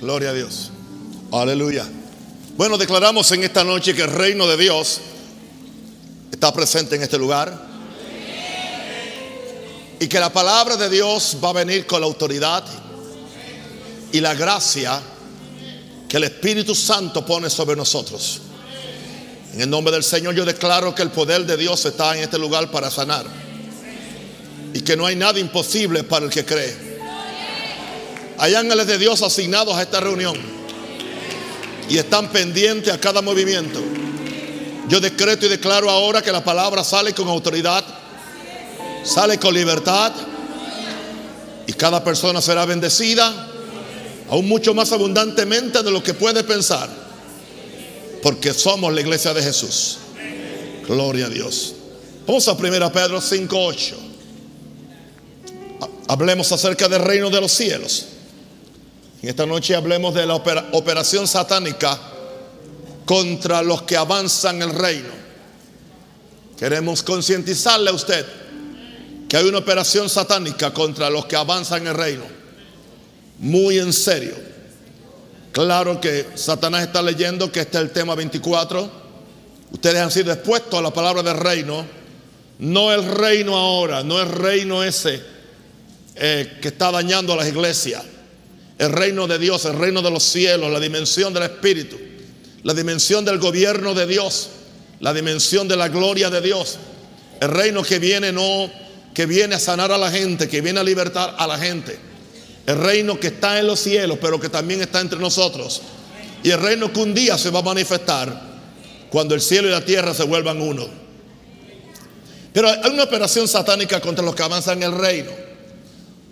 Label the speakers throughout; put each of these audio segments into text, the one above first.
Speaker 1: Gloria a Dios. Aleluya. Bueno, declaramos en esta noche que el reino de Dios está presente en este lugar. Y que la palabra de Dios va a venir con la autoridad y la gracia que el Espíritu Santo pone sobre nosotros. En el nombre del Señor yo declaro que el poder de Dios está en este lugar para sanar. Y que no hay nada imposible para el que cree. Hay ángeles de Dios asignados a esta reunión. Y están pendientes a cada movimiento. Yo decreto y declaro ahora que la palabra sale con autoridad. Sale con libertad. Y cada persona será bendecida. Aún mucho más abundantemente de lo que puede pensar. Porque somos la iglesia de Jesús. Gloria a Dios. Vamos a 1 Pedro 5.8. Hablemos acerca del reino de los cielos. En esta noche hablemos de la operación satánica contra los que avanzan el reino. Queremos concientizarle a usted que hay una operación satánica contra los que avanzan el reino. Muy en serio. Claro que Satanás está leyendo que este es el tema 24. Ustedes han sido expuestos a la palabra del reino. No el reino ahora, no el reino ese eh, que está dañando a las iglesias el reino de Dios, el reino de los cielos, la dimensión del Espíritu, la dimensión del gobierno de Dios, la dimensión de la gloria de Dios. El reino que viene no, que viene a sanar a la gente, que viene a libertar a la gente. El reino que está en los cielos, pero que también está entre nosotros. Y el reino que un día se va a manifestar cuando el cielo y la tierra se vuelvan uno. Pero hay una operación satánica contra los que avanzan en el reino.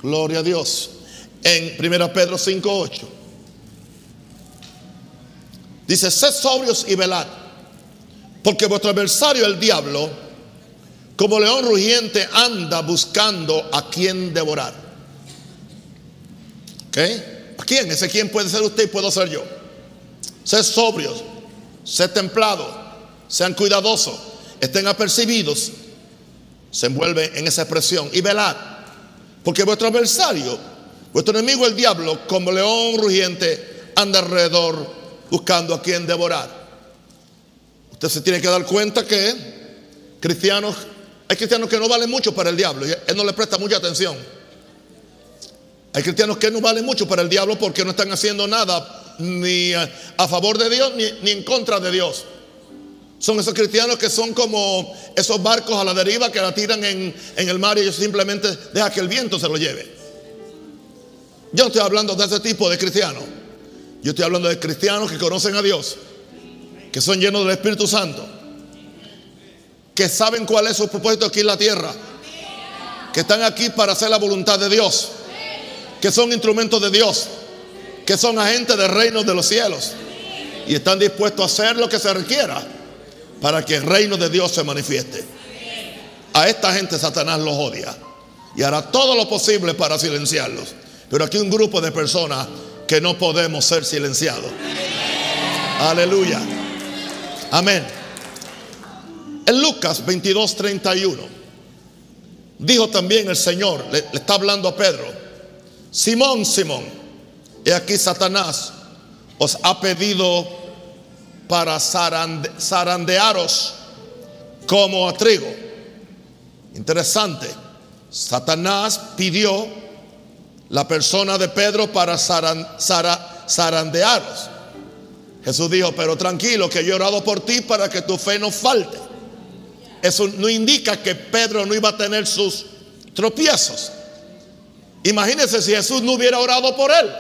Speaker 1: Gloria a Dios en 1 Pedro 5:8. Dice, sed sobrios y velad, porque vuestro adversario el diablo, como león rugiente, anda buscando a quien devorar. ¿Ok? ¿A quién? Ese quién puede ser usted y puedo ser yo. Sed sobrios, sed templados, sean cuidadosos, estén apercibidos, se envuelve en esa expresión y velad, porque vuestro adversario Vuestro enemigo el diablo, como león rugiente, anda alrededor buscando a quien devorar. Usted se tiene que dar cuenta que cristianos, hay cristianos que no valen mucho para el diablo y él no le presta mucha atención. Hay cristianos que no valen mucho para el diablo porque no están haciendo nada ni a, favor de Dios ni, en contra de Dios. Son esos cristianos que son como esos barcos a la deriva que la tiran en, en el mar y ellos simplemente dejan que el viento se lo lleve. Yo estoy hablando de ese tipo de cristianos. Yo estoy hablando de cristianos que conocen a Dios, que son llenos del Espíritu Santo, que saben cuál es su propósito aquí en la tierra, que están aquí para hacer la voluntad de Dios, que son instrumentos de Dios, que son agentes del reino de los cielos y están dispuestos a hacer lo que se requiera para que el reino de Dios se manifieste. A esta gente Satanás los odia y hará todo lo posible para silenciarlos. Pero aquí un grupo de personas que no podemos ser silenciados. Aleluya. Amén. En Lucas 22, 31, dijo también el Señor, le, está hablando a Pedro, Simón, Simón, y aquí Satanás os ha pedido para zarandearos como a trigo. Interesante. Satanás pidió la persona de Pedro para zarandearos. Jesús dijo, pero tranquilo, que yo he orado por ti para que tu fe no falte. Eso no indica que Pedro no iba a tener sus tropiezos. Imagínense si Jesús no hubiera orado por él.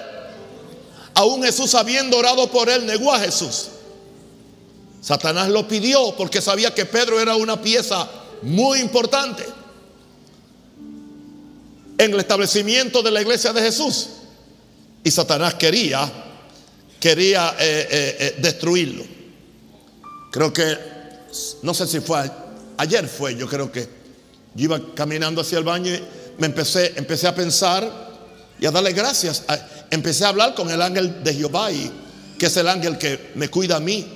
Speaker 1: Aún Jesús habiendo orado por él, negó a Jesús. Satanás lo pidió porque sabía que Pedro era una pieza muy importante en el establecimiento de la iglesia de Jesús. Y Satanás quería, quería eh, eh, eh, destruirlo. Creo que, no sé si fue ayer fue, yo creo que yo iba caminando hacia el baño y me empecé, empecé a pensar y a darle gracias. empecé a hablar con el ángel de Jehová, y, que es el ángel que me cuida a mí.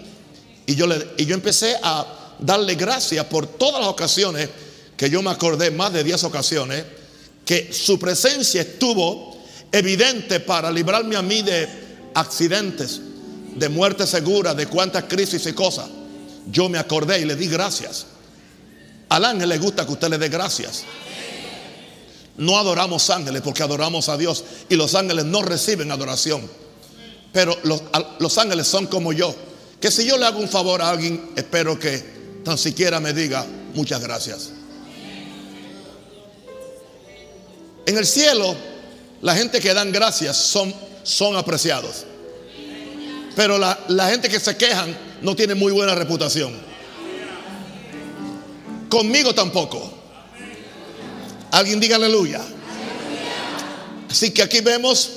Speaker 1: Y yo, le, y yo empecé a darle gracias por todas las ocasiones que yo me acordé, más de 10 ocasiones, que su presencia estuvo evidente para librarme a mí de accidentes, de muerte segura, de cuántas crisis y cosas, yo me acordé y le di gracias. Al ángel le gusta que usted le dé gracias. No adoramos ángeles porque adoramos a Dios y los ángeles no reciben adoración. Pero los, los, ángeles son como yo, que si yo le hago un favor a alguien, espero que tan siquiera me diga muchas gracias. En el cielo, la gente que dan gracias son, son apreciados. Pero la, la gente que se quejan no tiene muy buena reputación. Conmigo tampoco. Alguien diga aleluya. Así que aquí vemos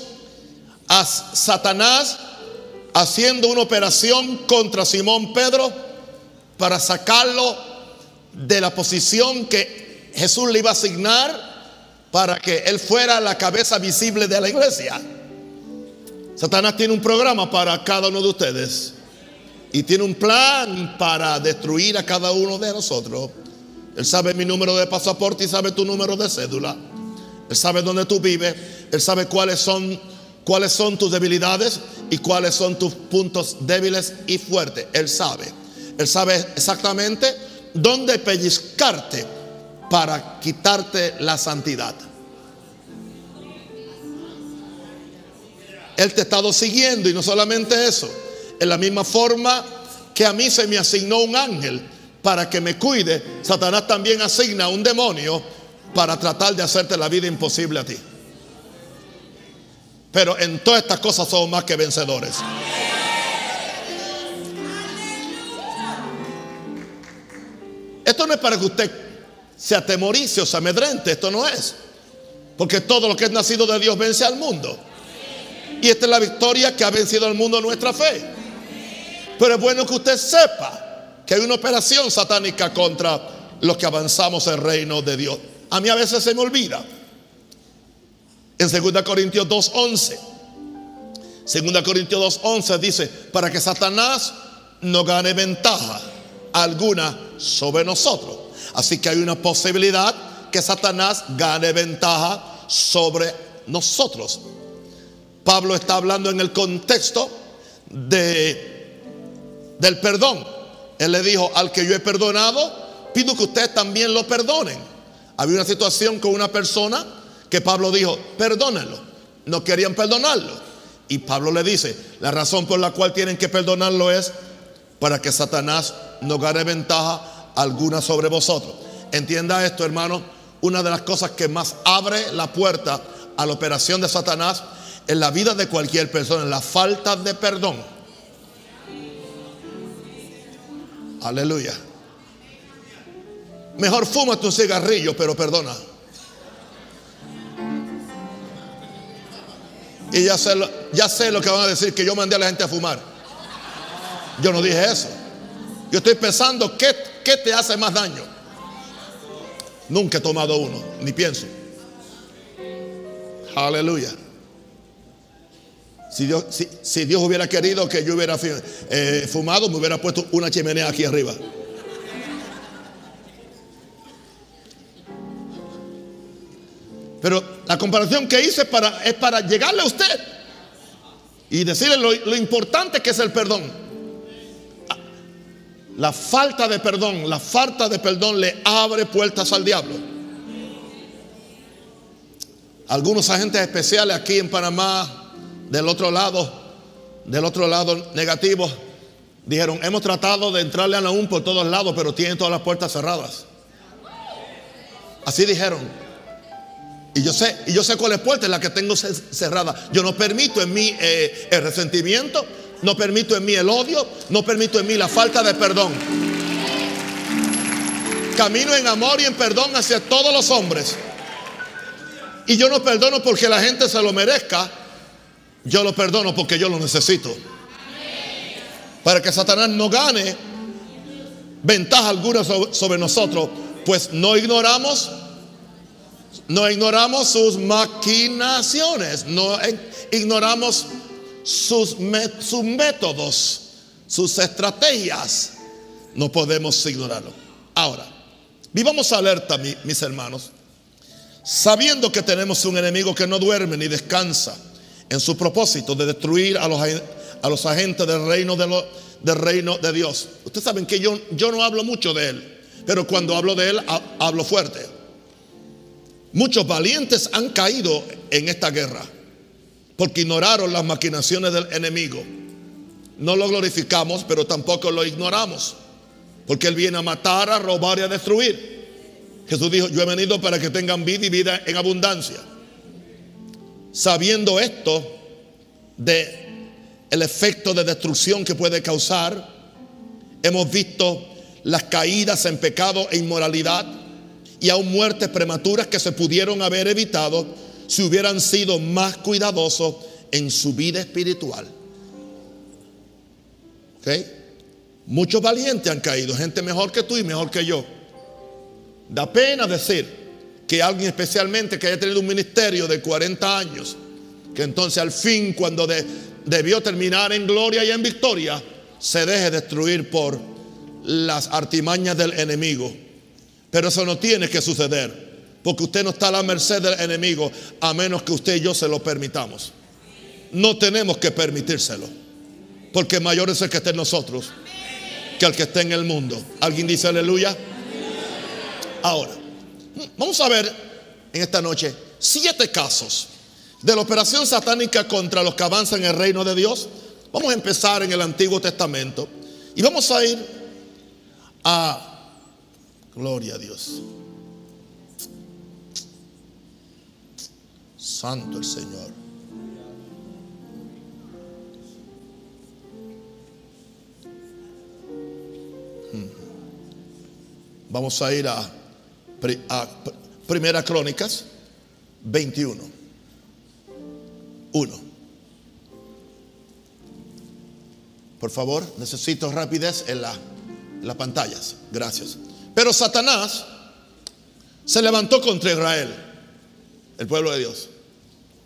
Speaker 1: a Satanás haciendo una operación contra Simón Pedro para sacarlo de la posición que Jesús le iba a asignar para que él fuera la cabeza visible de la iglesia. Satanás tiene un programa para cada uno de ustedes y tiene un plan para destruir a cada uno de nosotros. Él sabe mi número de pasaporte y sabe tu número de cédula. Él sabe dónde tú vives. Él sabe cuáles son, cuáles son tus debilidades y cuáles son tus puntos débiles y fuertes. Él sabe. Él sabe exactamente dónde pellizcarte para quitarte la santidad. Él te ha estado siguiendo y no solamente eso, en la misma forma que a mí se me asignó un ángel para que me cuide, Satanás también asigna un demonio para tratar de hacerte la vida imposible a ti. Pero en todas estas cosas somos más que vencedores. Esto no es para que usted se atemorice o se amedrente, esto no es. Porque todo lo que es nacido de Dios vence al mundo. Y esta es la victoria que ha vencido al mundo nuestra fe. Pero es bueno que usted sepa que hay una operación satánica contra los que avanzamos el reino de Dios. A mí a veces se me olvida. En 2 Corintios 2.11. 2 Corintios 2.11 dice, para que Satanás no gane ventaja alguna sobre nosotros. Así que hay una posibilidad que Satanás gane ventaja sobre nosotros. Pablo está hablando en el contexto de, del perdón. Él le dijo, al que yo he perdonado, pido que ustedes también lo perdonen. Había una situación con una persona que Pablo dijo, perdónenlo. No querían perdonarlo. Y Pablo le dice, la razón por la cual tienen que perdonarlo es para que Satanás no gane ventaja alguna sobre vosotros. Entienda esto, hermano. Una de las cosas que más abre la puerta a la operación de Satanás en la vida de cualquier persona, la falta de perdón. Aleluya. Mejor fuma tu cigarrillo, pero perdona. Y ya sé, lo, ya sé lo que van a decir, que yo mandé a la gente a fumar. Yo no dije eso. Yo estoy pensando qué ¿Qué te hace más daño? Nunca he tomado uno, ni pienso. Aleluya. Si Dios, hubiera querido que yo hubiera eh, fumado, me hubiera puesto una chimenea aquí arriba. Pero la comparación que hice para, es para llegarle a usted y decirle lo importante que es el perdón. La falta de perdón, la falta de perdón le abre puertas al diablo. Algunos agentes especiales aquí en Panamá, del otro lado, del otro lado negativo, dijeron, hemos tratado de entrarle a Naúm por todos lados, pero tienen todas las puertas cerradas. Así dijeron. Y yo sé, y yo sé cuál es puerta la que tengo cerrada. Yo no permito en mí eh, el resentimiento, no permito en mí el odio, no permito en mí la falta de perdón. Camino en amor y en perdón hacia todos los hombres. Y yo no perdono porque la gente se lo merezca. Yo lo perdono porque yo lo necesito. Para que Satanás no gane ventaja alguna sobre, nosotros, pues no ignoramos, no ignoramos sus maquinaciones, no ignoramos sus, métodos, sus estrategias, no podemos ignorarlo. Ahora, vivamos alerta, mis hermanos, sabiendo que tenemos un enemigo que no duerme ni descansa en su propósito de destruir a los, a los agentes del reino de, del reino de Dios. Ustedes saben que yo, yo no hablo mucho de él, pero cuando hablo de él hablo fuerte. Muchos valientes han caído en esta guerra porque ignoraron las maquinaciones del enemigo. No lo glorificamos, pero tampoco lo ignoramos, porque Él viene a matar, a robar y a destruir. Jesús dijo, yo he venido para que tengan vida y vida en abundancia. Sabiendo esto de el efecto de destrucción que puede causar, hemos visto las caídas en pecado e inmoralidad y aún muertes prematuras que se pudieron haber evitado si hubieran sido más cuidadosos en su vida espiritual. Muchos valientes han caído, gente mejor que tú y mejor que yo. Da pena decir que alguien especialmente que haya tenido un ministerio de 40 años, que entonces al fin cuando debió terminar en gloria y en victoria, se deje destruir por las artimañas del enemigo. Pero eso no tiene que suceder. Porque usted no está a la merced del enemigo a menos que usted y yo se lo permitamos. No tenemos que permitírselo. Porque mayor es el que está en nosotros que el que está en el mundo. ¿Alguien dice aleluya? Ahora, vamos a ver en esta noche siete casos de la operación satánica contra los que avanzan en el reino de Dios. Vamos a empezar en el Antiguo Testamento y vamos a ir a, gloria a Dios. Santo el Señor. Hmm. Vamos a ir a, Primera Crónicas 21. 1. Por favor, necesito rapidez en, en las pantallas. Gracias. Pero Satanás se levantó contra Israel, el pueblo de Dios.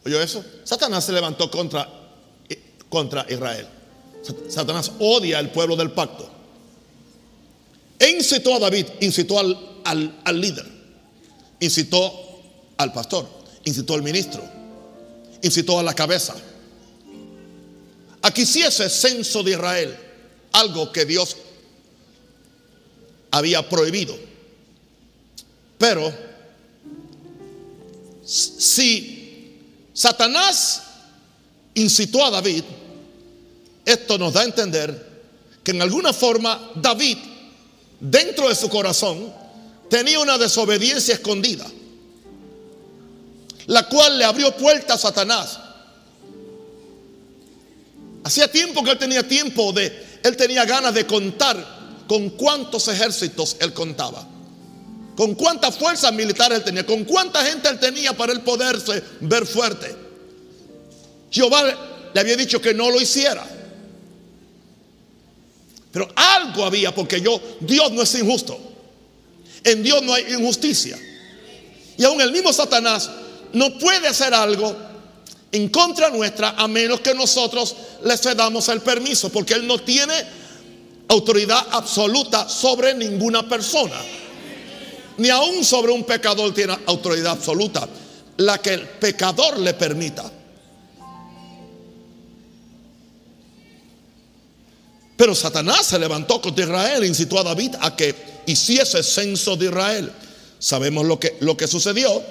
Speaker 1: ¿Oyó eso? Satanás se levantó contra, contra Israel. Satanás odia al pueblo del pacto. E incitó a David, incitó al, al, líder, incitó al pastor, incitó al ministro, incitó a la cabeza. Aquí hiciese censo de Israel, algo que Dios había prohibido. Pero si Satanás incitó a David. Esto nos da a entender que en alguna forma David, dentro de su corazón, tenía una desobediencia escondida, la cual le abrió puerta a Satanás. Hacía tiempo que él tenía tiempo de, él tenía ganas de contar con cuántos ejércitos él contaba con cuántas fuerzas militares él tenía, con cuánta gente él tenía para él poderse ver fuerte. Jehová le había dicho que no lo hiciera. Pero algo había, porque yo, Dios no es injusto. En Dios no hay injusticia. Y aún el mismo Satanás no puede hacer algo en contra nuestra a menos que nosotros le cedamos el permiso, porque él no tiene autoridad absoluta sobre ninguna persona ni aún sobre un pecador tiene autoridad absoluta, la que el pecador le permita. Pero Satanás se levantó contra Israel e incitó a David a que hiciese censo de Israel. Sabemos lo que, lo que sucedió.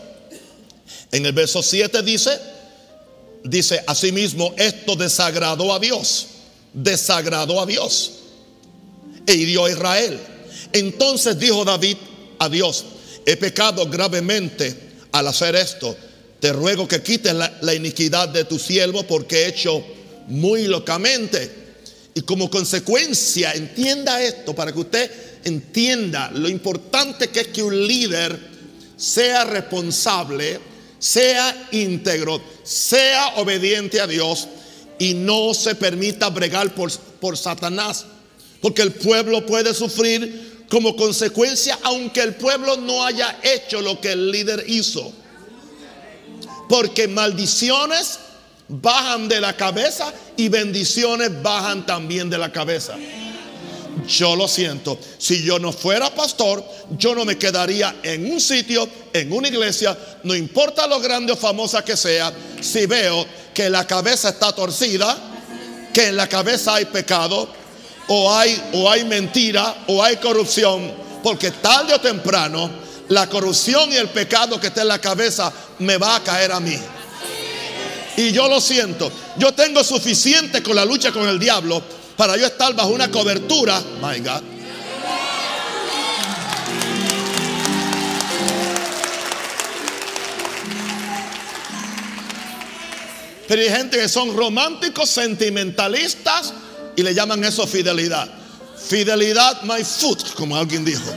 Speaker 1: En el verso 7 dice, dice asimismo, esto desagradó a Dios, desagradó a Dios e hirió a Israel. Entonces dijo David a Dios, he pecado gravemente al hacer esto. Te ruego que quites la, iniquidad de tu siervo porque he hecho muy locamente. Y como consecuencia, entienda esto para que usted entienda lo importante que es que un líder sea responsable, sea íntegro, sea obediente a Dios y no se permita bregar por, por Satanás. Porque el pueblo puede sufrir como consecuencia, aunque el pueblo no haya hecho lo que el líder hizo. Porque maldiciones bajan de la cabeza y bendiciones bajan también de la cabeza. Yo lo siento, si yo no fuera pastor, yo no me quedaría en un sitio, en una iglesia, no importa lo grande o famosa que sea, si veo que la cabeza está torcida, que en la cabeza hay pecado, o hay, o hay mentira, o hay corrupción, porque tarde o temprano la corrupción y el pecado que está en la cabeza me va a caer a mí. Y yo lo siento. Yo tengo suficiente con la lucha con el diablo para yo estar bajo una cobertura. My God. Pero hay gente que son románticos, sentimentalistas y le llaman eso fidelidad. Fidelidad, my foot, como alguien dijo.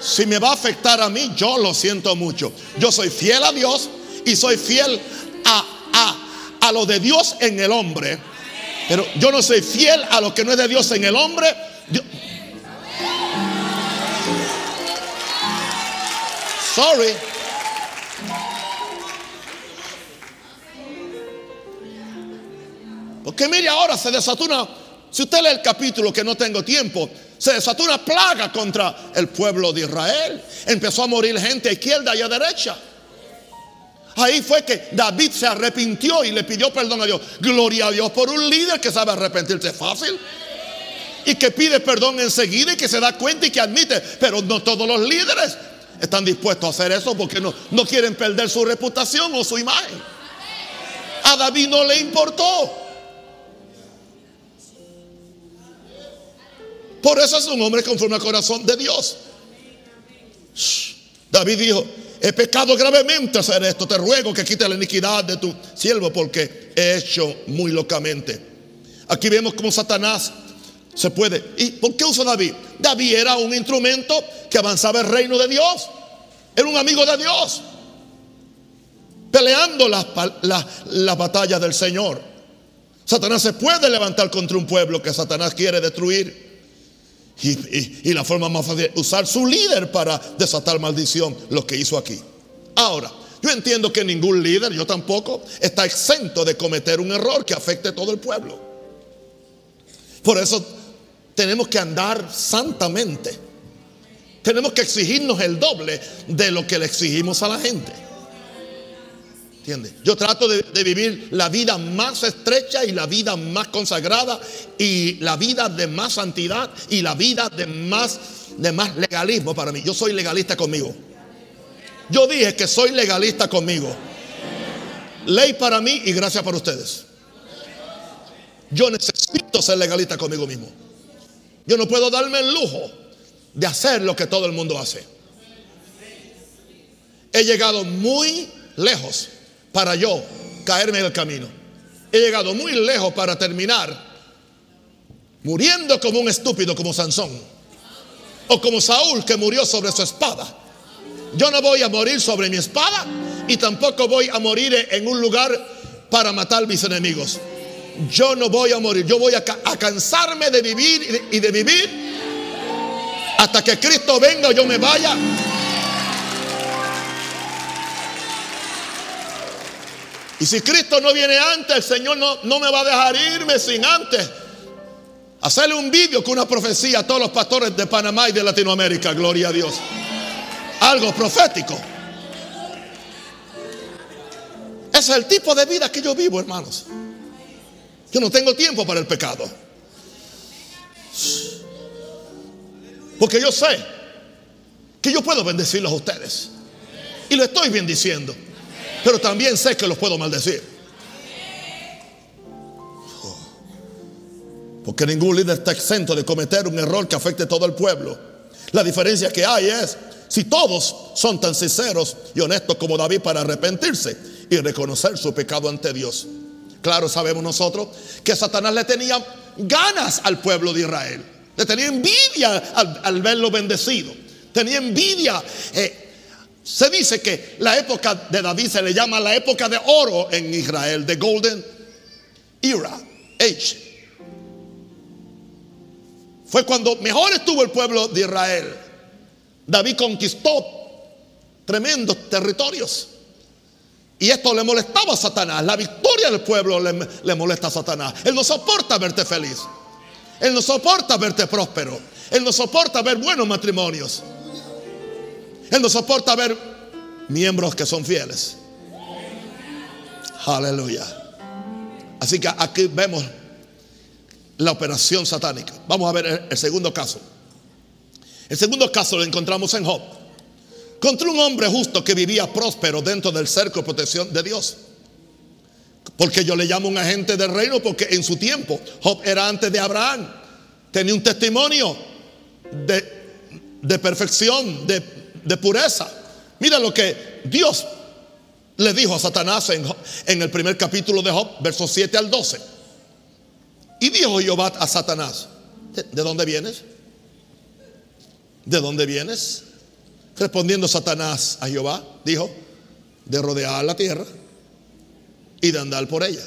Speaker 1: Si me va a afectar a mí, yo lo siento mucho. Yo soy fiel a Dios y soy fiel a, a, a lo de Dios en el hombre. Pero yo no soy fiel a lo que no es de Dios en el hombre. sorry. Porque mire ahora se desató una, si usted lee el capítulo que no tengo tiempo, se desató una plaga contra el pueblo de Israel. Empezó a morir gente a izquierda y a derecha. Ahí fue que David se arrepintió y le pidió perdón a Dios. Gloria a Dios por un líder que sabe arrepentirse fácil. Y que pide perdón enseguida y que se da cuenta y que admite. Pero no todos los líderes están dispuestos a hacer eso porque no, no quieren perder su reputación o su imagen. A David no le importó. Por eso es un hombre conforme al corazón de Dios. David dijo, he pecado gravemente hacer esto, te ruego que quite la iniquidad de tu siervo porque he hecho muy locamente. Aquí vemos cómo Satanás se puede. ¿Y por qué usó David? David era un instrumento que avanzaba el reino de Dios. Era un amigo de Dios. Peleando las, las batallas del Señor. Satanás se puede levantar contra un pueblo que Satanás quiere destruir. Y, la forma más fácil es usar su líder para desatar maldición, lo que hizo aquí. Ahora, yo entiendo que ningún líder, yo tampoco, está exento de cometer un error que afecte a todo el pueblo. Por eso tenemos que andar santamente. Tenemos que exigirnos el doble de lo que le exigimos a la gente. Yo trato de, vivir la vida más estrecha y la vida más consagrada y la vida de más santidad y la vida de más, de más legalismo para mí. Yo soy legalista conmigo. Yo dije que soy legalista conmigo. Ley para mí y gracias para ustedes. Yo necesito ser legalista conmigo mismo. Yo no puedo darme el lujo de hacer lo que todo el mundo hace. He llegado muy lejos para yo caerme en el camino. He llegado muy lejos para terminar muriendo como un estúpido como Sansón. O como Saúl que murió sobre su espada. Yo no voy a morir sobre mi espada y tampoco voy a morir en un lugar para matar mis enemigos. Yo no voy a morir, yo voy a, cansarme de vivir y de vivir hasta que Cristo venga o yo me vaya. Y si Cristo no viene antes, el Señor no, no me va a dejar irme sin antes. Hacerle un vídeo con una profecía a todos los pastores de Panamá y de Latinoamérica. Gloria a Dios. Algo profético. Ese es el tipo de vida que yo vivo, hermanos. Yo no tengo tiempo para el pecado. Porque yo sé que yo puedo bendecirlos a ustedes. Y lo estoy bendiciendo. Pero también sé que los puedo maldecir. Porque ningún líder está exento de cometer un error que afecte a todo el pueblo. La diferencia que hay es si todos son tan sinceros y honestos como David para arrepentirse y reconocer su pecado ante Dios. Claro, sabemos nosotros que Satanás le tenía ganas al pueblo de Israel. Le tenía envidia al, verlo bendecido. Tenía envidia. Eh, se dice que la época de David se le llama la época de oro en Israel, the golden era, age. Fue cuando mejor estuvo el pueblo de Israel. David conquistó tremendos territorios. Y esto le molestaba a Satanás. La victoria del pueblo le, le, molesta a Satanás. Él no soporta verte feliz. Él no soporta verte próspero. Él no soporta ver buenos matrimonios. Él no soporta ver miembros que son fieles. Aleluya. Así que aquí vemos la operación satánica. Vamos a ver el segundo caso. El segundo caso lo encontramos en Job. Contra un hombre justo que vivía próspero dentro del cerco de protección de Dios. Porque yo le llamo un agente del reino porque en su tiempo Job era antes de Abraham. Tenía un testimonio de, perfección, de, de, pureza. Mira lo que Dios le dijo a Satanás en, el primer capítulo de Job, versos 7 al 12. Y dijo Jehová a Satanás, ¿de dónde vienes? ¿De dónde vienes? Respondiendo Satanás a Jehová, dijo, de rodear la tierra y de andar por ella.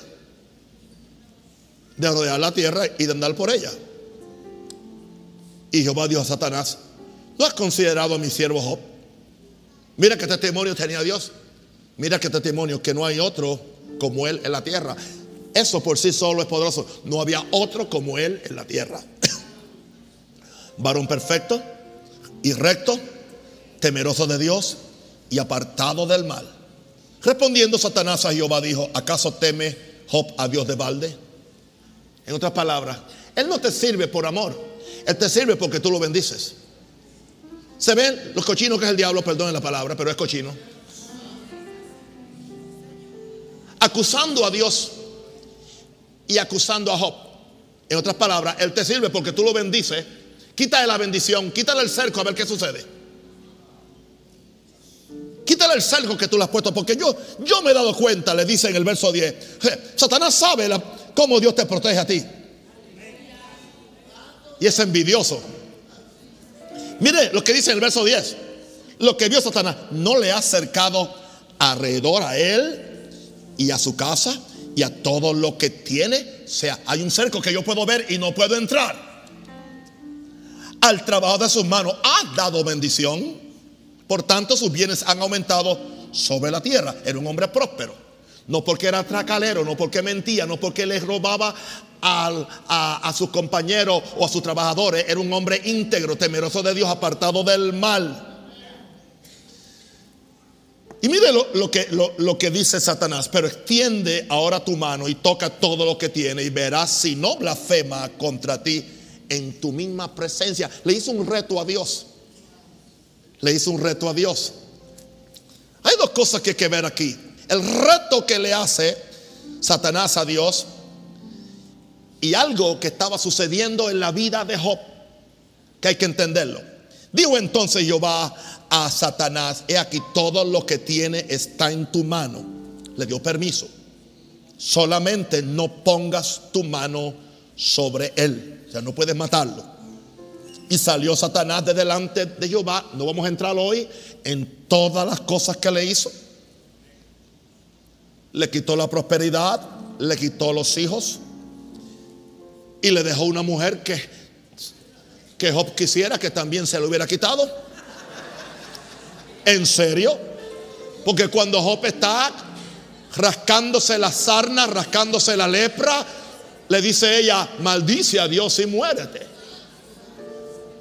Speaker 1: De rodear la tierra y de andar por ella. Y Jehová dijo a Satanás, ¿no has considerado a mi siervo Job? Mira qué testimonio tenía Dios. Mira qué testimonio que no hay otro como él en la tierra. Eso por sí solo es poderoso. No había otro como él en la tierra. Varón perfecto y recto, temeroso de Dios y apartado del mal. Respondiendo Satanás a Jehová dijo, ¿acaso teme Job a Dios de balde? En otras palabras, Él no te sirve por amor, Él te sirve porque tú lo bendices. ¿Se ven los cochinos que es el diablo? Perdonen la palabra, pero es cochino. Acusando a Dios y acusando a Job. En otras palabras, Él te sirve porque tú lo bendices. Quítale la bendición, quítale el cerco a ver qué sucede. Quítale el cerco que tú le has puesto, porque yo, yo me he dado cuenta, le dice en el verso 10, Satanás sabe cómo Dios te protege a ti. Y es envidioso. Mire lo que dice en el verso 10. Lo que vio Satanás no le ha acercado alrededor a él y a su casa y a todo lo que tiene. O sea, hay un cerco que yo puedo ver y no puedo entrar. Al trabajo de sus manos ha dado bendición por tanto, sus bienes han aumentado sobre la tierra. Era un hombre próspero. No porque era tracalero, no porque mentía, no porque le robaba a, sus compañeros o a sus trabajadores. Era un hombre íntegro, temeroso de Dios, apartado del mal. Y mire lo, que, lo, que dice Satanás, pero extiende ahora tu mano y toca todo lo que tiene y verás si no blasfema contra ti en tu misma presencia. Le hizo un reto a Dios le hizo un reto a Dios. Hay dos cosas que hay que ver aquí. El reto que le hace Satanás a Dios y algo que estaba sucediendo en la vida de Job, que hay que entenderlo. Dijo entonces Jehová a Satanás, he aquí todo lo que tiene está en tu mano. Le dio permiso. Solamente no pongas tu mano sobre él. O sea, no puedes matarlo. Y salió Satanás de delante de Jehová. No vamos a entrar hoy en todas las cosas que le hizo. Le quitó la prosperidad, le quitó los hijos y le dejó una mujer que, que Job quisiera que también se lo hubiera quitado. ¿En serio? Porque cuando Job está rascándose la sarna, rascándose la lepra, le dice ella, maldice a Dios y muérete.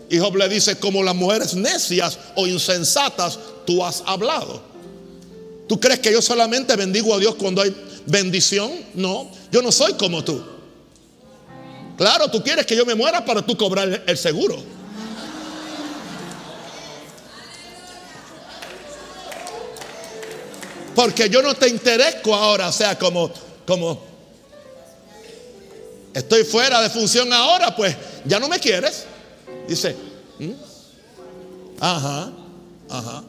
Speaker 1: Y Job le dice, como las mujeres necias o insensatas, tú has hablado. ¿Tú crees que yo solamente bendigo a Dios cuando hay bendición? No, yo no soy como tú. Claro, tú quieres que yo me muera para tú cobrar el seguro. Porque yo no te interesco ahora, o sea, como, como estoy fuera de función ahora, pues ya no me quieres. Dice, ¿Mm? ajá, ajá.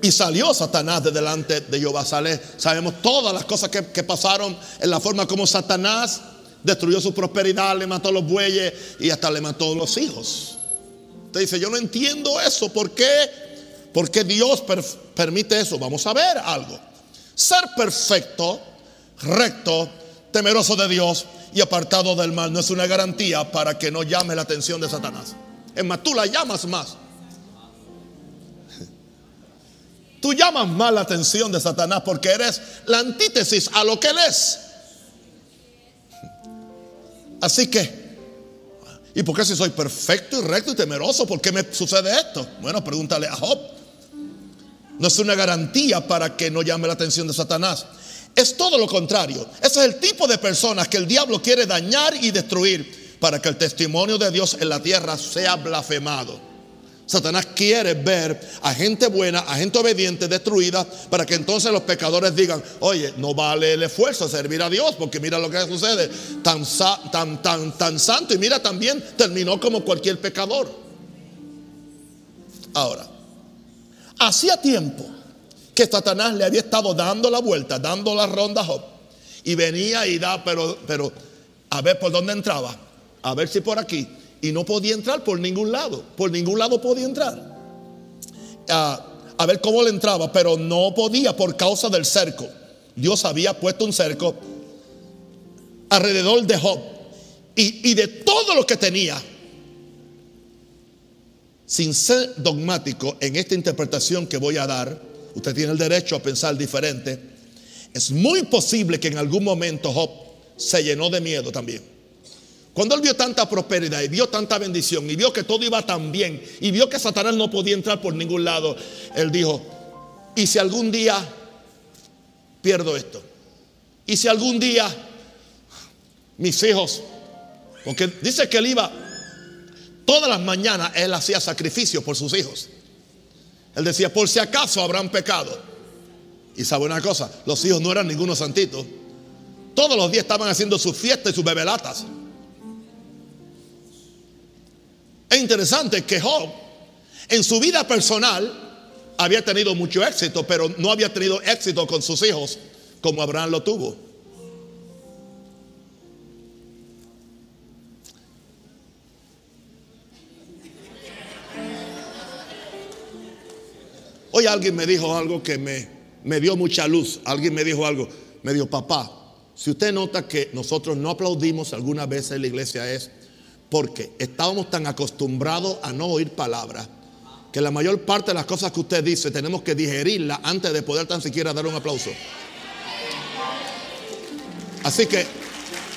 Speaker 1: Y salió Satanás de delante de Jehová. Sabemos todas las cosas que, que, pasaron en la forma como Satanás destruyó su prosperidad, le mató los bueyes y hasta le mató los hijos. Usted dice, yo no entiendo eso. ¿Por qué? ¿Por qué Dios permite eso? Vamos a ver algo. Ser perfecto, recto, temeroso de Dios, y apartado del mal no es una garantía para que no llame la atención de Satanás. Es más, tú la llamas más. Tú llamas más la atención de Satanás porque eres la antítesis a lo que él es. Así que, ¿y por qué si soy perfecto y recto y temeroso? ¿Por qué me sucede esto? Bueno, pregúntale a Job. No es una garantía para que no llame la atención de Satanás. es todo lo contrario. Ese es el tipo de personas que el diablo quiere dañar y destruir para que el testimonio de Dios en la tierra sea blasfemado. Satanás quiere ver a gente buena, a gente obediente destruida, para que entonces los pecadores digan, oye, no vale el esfuerzo servir a Dios, porque mira lo que sucede, tan, tan, tan, tan santo y mira también terminó como cualquier pecador. Ahora, hacía tiempo que Satanás le había estado dando la vuelta, dando la ronda y venía y da, pero, pero a ver por dónde entraba, a ver si por aquí y no podía entrar por ningún lado. Por ningún lado podía entrar. Ah, a ver cómo le entraba, pero no podía por causa del cerco. Dios había puesto un cerco alrededor de Job y, y de todo lo que tenía. Sin ser dogmático en esta interpretación que voy a dar, usted tiene el derecho a pensar diferente. Es muy posible que en algún momento Job se llenó de miedo también. Cuando él vio tanta prosperidad y vio tanta bendición y vio que todo iba tan bien y vio que Satanás no podía entrar por ningún lado, él dijo, ¿y si algún día pierdo esto? ¿Y si algún día mis hijos, porque dice que él iba, todas las mañanas él hacía sacrificio por sus hijos. Él decía, por si acaso habrán pecado. Y sabe una cosa, los hijos no eran ninguno santitos. Todos los días estaban haciendo sus fiestas y sus bebelatas. Es interesante que Job en su vida personal había tenido mucho éxito, pero no había tenido éxito con sus hijos como Abraham lo tuvo. Hoy alguien me dijo algo que me, me dio mucha luz. Alguien me dijo algo. Me dijo, papá, si usted nota que nosotros no aplaudimos algunas veces en la iglesia es porque estábamos tan acostumbrados a no oír palabras que la mayor parte de las cosas que usted dice tenemos que digerirla antes de poder tan siquiera dar un aplauso. Así que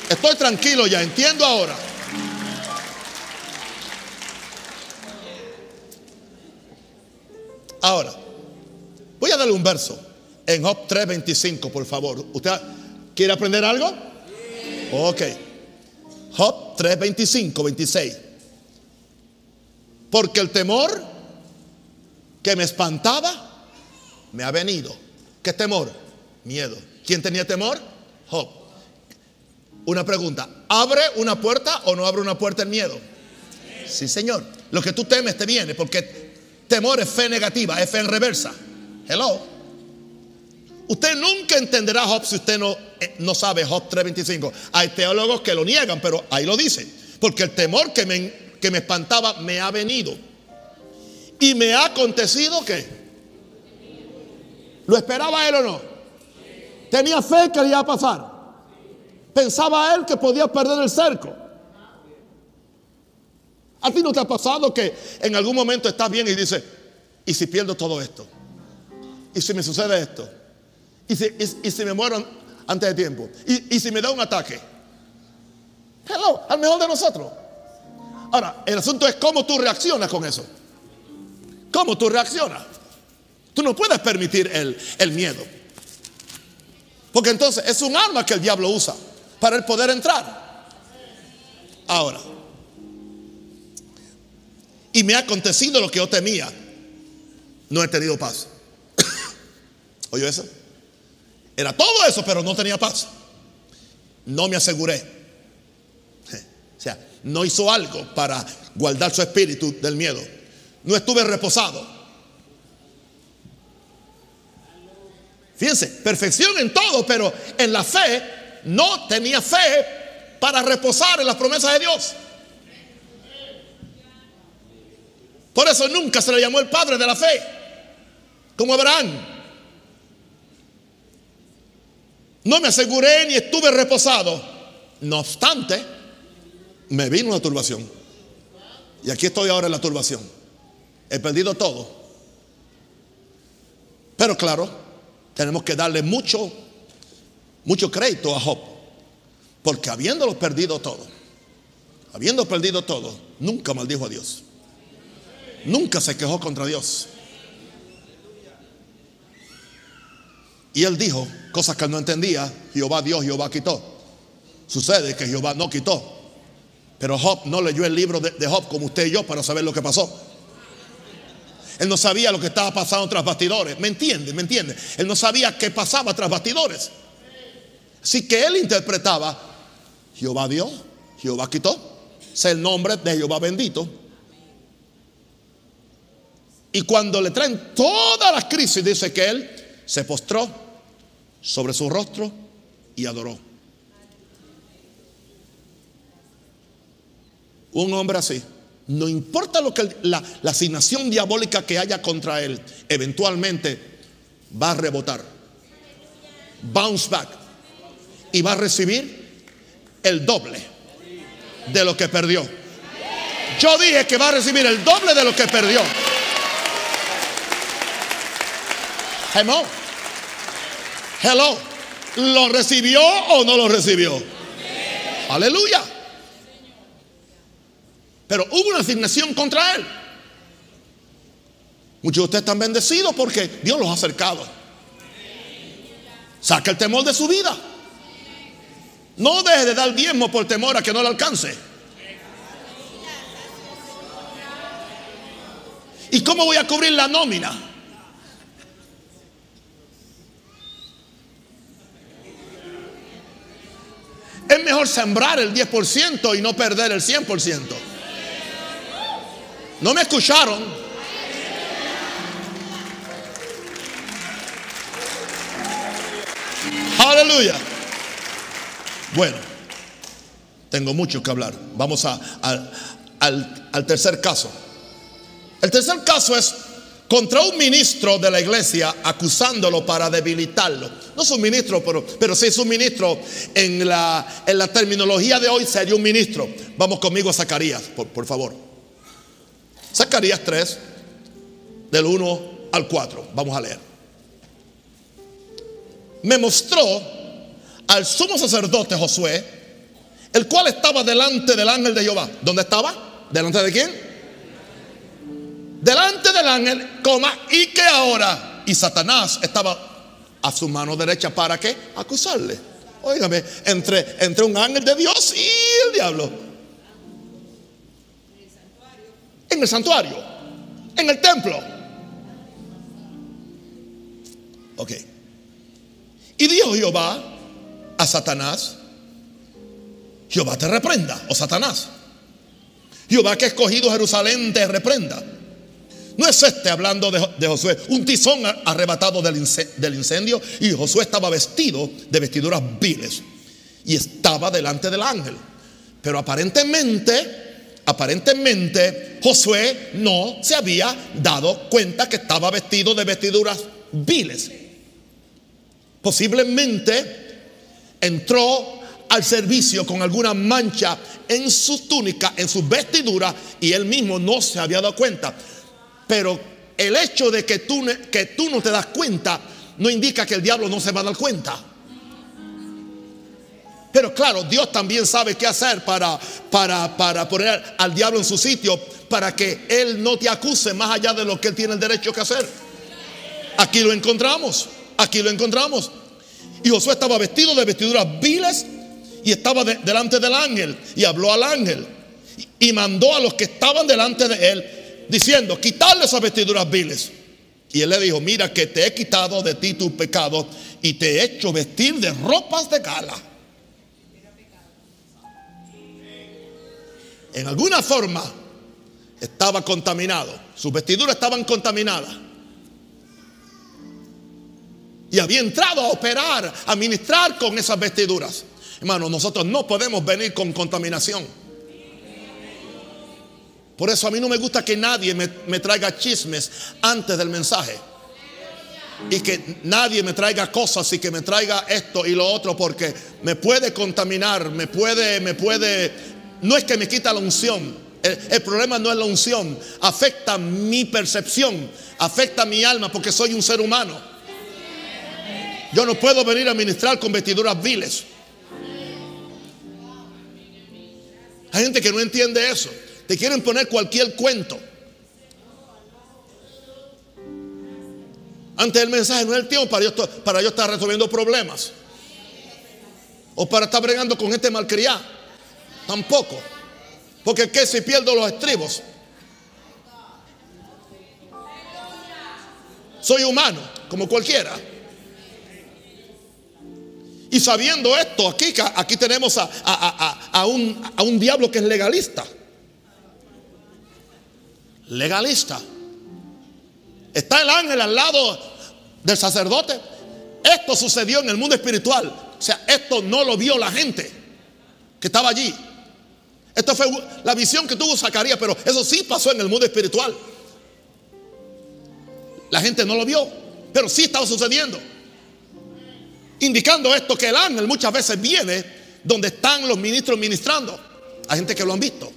Speaker 1: estoy tranquilo ya, entiendo ahora. Ahora, voy a darle un verso en Job 3:25, por favor. ¿Usted quiere aprender algo? Ok. Job 3, 25, 26. Porque el temor que me espantaba me ha venido. ¿Qué temor? Miedo. ¿Quién tenía temor? Job. Una pregunta, ¿abre una puerta o no abre una puerta el miedo? Sí, Señor. Lo que tú temes te viene porque temor es fe negativa, es fe en reversa. Hello. Usted nunca entenderá Job si usted no, no sabe Job 3.25. Hay teólogos que lo niegan, pero ahí lo dice. Porque el temor que me, que me espantaba me ha venido. Y me ha acontecido que... ¿Lo esperaba él o no? Tenía fe que le iba a pasar. Pensaba él que podía perder el cerco. ¿A ti no te ha pasado que en algún momento estás bien y dices, ¿y si pierdo todo esto? ¿Y si me sucede esto? ¿Y si, me muero antes de tiempo? ¿Y, si me da un ataque? Hello, al mejor de nosotros. Ahora, el asunto es cómo tú reaccionas con eso. ¿Cómo tú reaccionas? Tú no puedes permitir el, el miedo. Porque entonces es un arma que el diablo usa para el poder entrar. Ahora, y me ha acontecido lo que yo temía. No he tenido paz. ¿Oyó eso? Era todo eso, pero no tenía paz. No me aseguré. O sea, no hizo algo para guardar su espíritu del miedo. No estuve reposado. Fíjense, perfección en todo, pero en la fe no tenía fe para reposar en las promesas de Dios. Por eso nunca se le llamó el padre de la fe, como Abraham. No me aseguré ni estuve reposado. No obstante, me vino una turbación. Y aquí estoy ahora en la turbación. He perdido todo. Pero claro, tenemos que darle mucho, mucho crédito a Job. Porque habiéndolo perdido todo, habiendo perdido todo, nunca maldijo a Dios. Nunca se quejó contra Dios. Y él dijo, cosas que él no entendía, Jehová dio, Jehová quitó. Sucede que Jehová no quitó. Pero Job no leyó el libro de, de Job como usted y yo para saber lo que pasó. Él no sabía lo que estaba pasando tras bastidores. ¿Me entiende? ¿Me entiende? Él no sabía qué pasaba tras bastidores. Así que él interpretaba, Jehová dio, Jehová quitó. Es el nombre de Jehová bendito. Y cuando le traen todas las crisis, dice que él se postró sobre su rostro y adoró. Un hombre así no importa lo que la, asignación diabólica que haya contra él, eventualmente va a rebotar. Bounce back. Y va a recibir el doble de lo que perdió. Yo dije que va a recibir el doble de lo que perdió. Hello. Hello. ¿Lo recibió o no lo recibió? Aleluya. Pero hubo una asignación contra él. Muchos de ustedes están bendecidos porque Dios los ha acercado. Saca el temor de su vida. No deje de dar diezmo por temor a que no le alcance. ¿Y cómo voy a cubrir la nómina? Es mejor sembrar el 10% y no perder el 100%. No me escucharon. Aleluya. Bueno, tengo mucho que hablar. Vamos a, al, al tercer caso. El tercer caso es contra un ministro de la iglesia acusándolo para debilitarlo. No es un ministro, pero, pero sí es un ministro. En la, en la terminología de hoy sería un ministro. Vamos conmigo a Zacarías, por, por favor. Zacarías 3, del 1 al 4. Vamos a leer. Me mostró al sumo sacerdote Josué, el cual estaba delante del ángel de Jehová. ¿Dónde estaba? ¿Delante de quién? Delante del ángel, coma, y que ahora, y Satanás estaba a su mano derecha para qué? Acusarle. Óigame, entre, entre un ángel de Dios y el diablo. en el santuario, en el templo. Ok. Y dijo Jehová a Satanás, Jehová te reprenda, o Satanás. Jehová que ha escogido Jerusalén te reprenda. No es este hablando de, Josué, un tizón arrebatado del, del incendio y Josué estaba vestido de vestiduras viles y estaba delante del ángel. Pero aparentemente Aparentemente Josué no se había dado cuenta que estaba vestido de vestiduras viles. Posiblemente entró al servicio con alguna mancha en su túnica, en su vestidura, y él mismo no se había dado cuenta. Pero el hecho de que tú, que tú no te das cuenta no indica que el diablo no se va a dar cuenta. Pero claro, Dios también sabe qué hacer para, para, para poner al diablo en su sitio, para que él no te acuse más allá de lo que él tiene el derecho que hacer. Aquí lo encontramos, aquí lo encontramos. Y Josué estaba vestido de vestiduras viles y estaba delante del ángel y habló al ángel y mandó a los que estaban delante de él diciendo, quitarle esas vestiduras viles. Y él le dijo, mira que te he quitado de ti tu pecado y te he hecho vestir de ropas de gala. en alguna forma estaba contaminado. Sus vestiduras estaban contaminadas. Y había entrado a operar, a ministrar con esas vestiduras. Hermano, nosotros no podemos venir con contaminación. Por eso a mí no me gusta que nadie me, me traiga chismes antes del mensaje. Y que nadie me traiga cosas y que me traiga esto y lo otro porque me puede contaminar, me puede, me puede no es que me quita la unción. El, problema no es la unción. Afecta mi percepción. Afecta mi alma porque soy un ser humano. Yo no puedo venir a ministrar con vestiduras viles. Hay gente que no entiende eso. Te quieren poner cualquier cuento. Antes del mensaje no es el tiempo para yo, para yo estar resolviendo problemas. O para estar bregando con gente malcriada. Tampoco. Porque que si pierdo los estribos. Soy humano, como cualquiera. Y sabiendo esto, aquí, aquí tenemos a, un, a un diablo que es legalista. Legalista. Está el ángel al lado del sacerdote. Esto sucedió en el mundo espiritual. O sea, esto no lo vio la gente que estaba allí. Esto fue la visión que tuvo Zacarías, pero eso sí pasó en el mundo espiritual. La gente no lo vio, pero sí estaba sucediendo. Indicando esto que el ángel muchas veces viene donde están los ministros ministrando. Hay gente que lo han visto.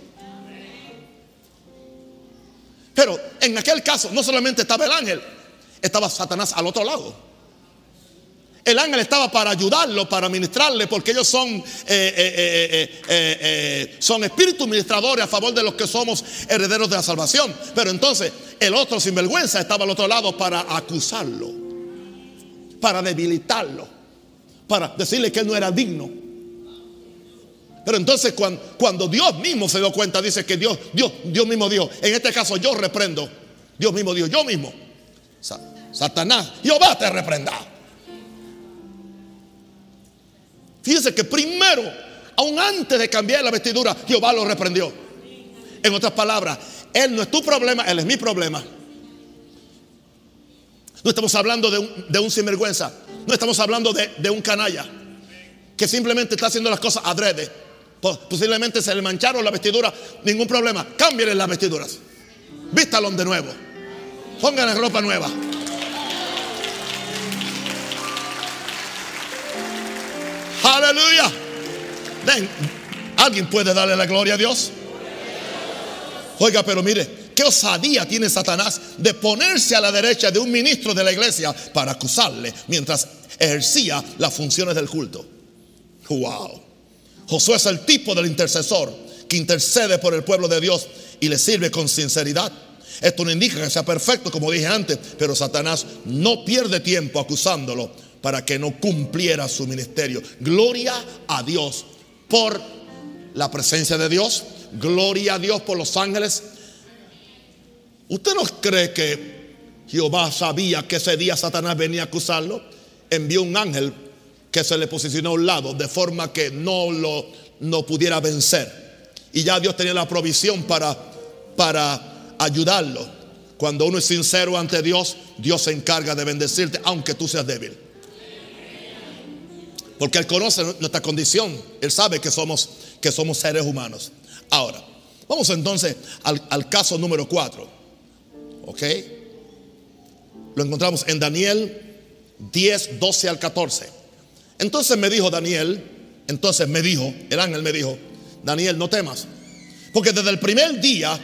Speaker 1: Pero en aquel caso no solamente estaba el ángel, estaba Satanás al otro lado. El ángel estaba para ayudarlo, para ministrarle, porque ellos son, eh, eh, eh, son espíritus ministradores a favor de los que somos herederos de la salvación. Pero entonces el otro sinvergüenza estaba al otro lado para acusarlo, para debilitarlo, para decirle que él no era digno. Pero entonces cuando, Dios mismo se dio cuenta, dice que Dios, Dios, Dios mismo dijo, en este caso yo reprendo, Dios mismo dijo, yo mismo, Satanás, Jehová te reprenda. Fíjense que primero, aún antes de cambiar la vestidura, Jehová lo reprendió. En otras palabras, Él no es tu problema, Él es mi problema. No estamos hablando de un, de un sinvergüenza, no estamos hablando de, de, un canalla que simplemente está haciendo las cosas adrede. Posiblemente se le mancharon la vestidura, ningún problema. Cámbienle las vestiduras, vístalo de nuevo, pónganle ropa nueva. Aleluya. Ven, ¿alguien puede darle la gloria a Dios? Oiga, pero mire, qué osadía tiene Satanás de ponerse a la derecha de un ministro de la iglesia para acusarle mientras ejercía las funciones del culto. Wow. Josué es el tipo del intercesor que intercede por el pueblo de Dios y le sirve con sinceridad. Esto no indica que sea perfecto, como dije antes, pero Satanás no pierde tiempo acusándolo para que no cumpliera su ministerio. Gloria a Dios por la presencia de Dios. Gloria a Dios por los ángeles. ¿Usted no cree que Jehová sabía que ese día Satanás venía a acusarlo? Envió un ángel que se le posicionó a un lado de forma que no lo no pudiera vencer. Y ya Dios tenía la provisión para, para ayudarlo. Cuando uno es sincero ante Dios, Dios se encarga de bendecirte, aunque tú seas débil. Porque Él conoce nuestra condición. Él sabe que somos, que somos seres humanos. Ahora, vamos entonces al, caso número 4. ¿Ok? Lo encontramos en Daniel 10, 12 al 14. Entonces me dijo Daniel, entonces me dijo, el ángel me dijo, Daniel, no temas. Porque desde el primer día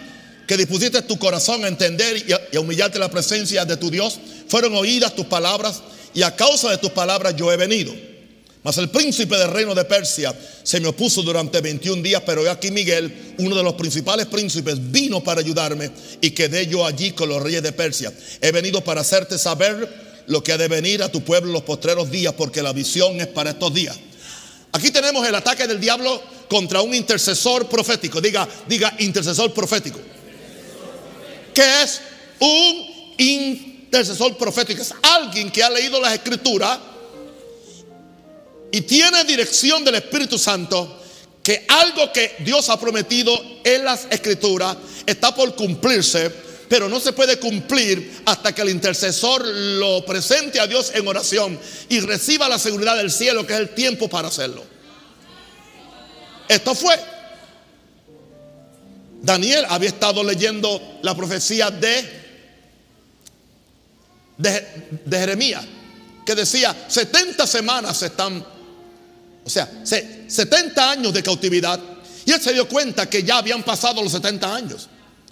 Speaker 1: que dispusiste tu corazón a entender y a, humillarte la presencia de tu Dios, fueron oídas tus palabras y a causa de tus palabras yo he venido. Mas el príncipe del reino de Persia se me opuso durante 21 días, pero aquí Miguel, uno de los principales príncipes, vino para ayudarme y quedé yo allí con los reyes de Persia. He venido para hacerte saber lo que ha de venir a tu pueblo en los postreros días, porque la visión es para estos días. Aquí tenemos el ataque del diablo contra un intercesor profético. Diga, diga intercesor profético. ¿Qué es un intercesor profético? Es alguien que ha leído las escrituras y tiene dirección del Espíritu Santo, que algo que Dios ha prometido en las escrituras está por cumplirse, pero no se puede cumplir hasta que el intercesor lo presente a Dios en oración y reciba la seguridad del cielo, que es el tiempo para hacerlo. Esto fue. Daniel había estado leyendo la profecía de, de, Jeremías, que decía, 70 semanas se están o sea, 70 años de cautividad. Y él se dio cuenta que ya habían pasado los 70 años.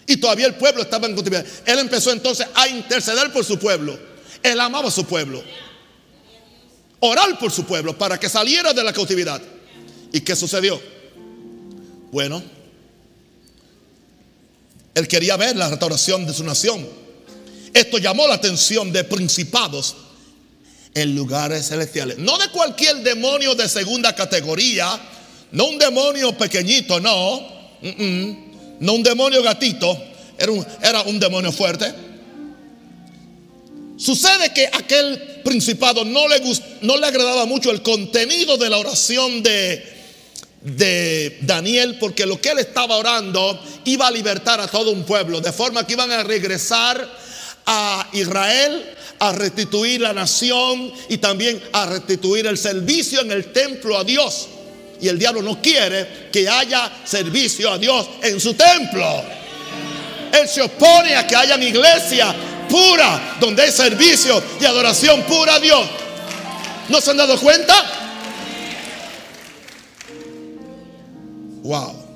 Speaker 1: Y todavía el pueblo estaba en cautividad. Él empezó entonces a interceder por su pueblo. Él amaba a su pueblo. Orar por su pueblo para que saliera de la cautividad. ¿Y qué sucedió? Bueno, él quería ver la restauración de su nación. Esto llamó la atención de principados en lugares celestiales. No de cualquier demonio de segunda categoría, no un demonio pequeñito, no. No un demonio gatito, era un, era un demonio fuerte. Sucede que aquel principado no le, no le agradaba mucho el contenido de la oración de, de Daniel, porque lo que él estaba orando iba a libertar a todo un pueblo, de forma que iban a regresar a Israel a restituir la nación y también a restituir el servicio en el templo a Dios. Y el diablo no quiere que haya servicio a Dios en su templo. Él se opone a que haya una iglesia pura donde hay servicio y adoración pura a Dios. ¿No se han dado cuenta? Wow.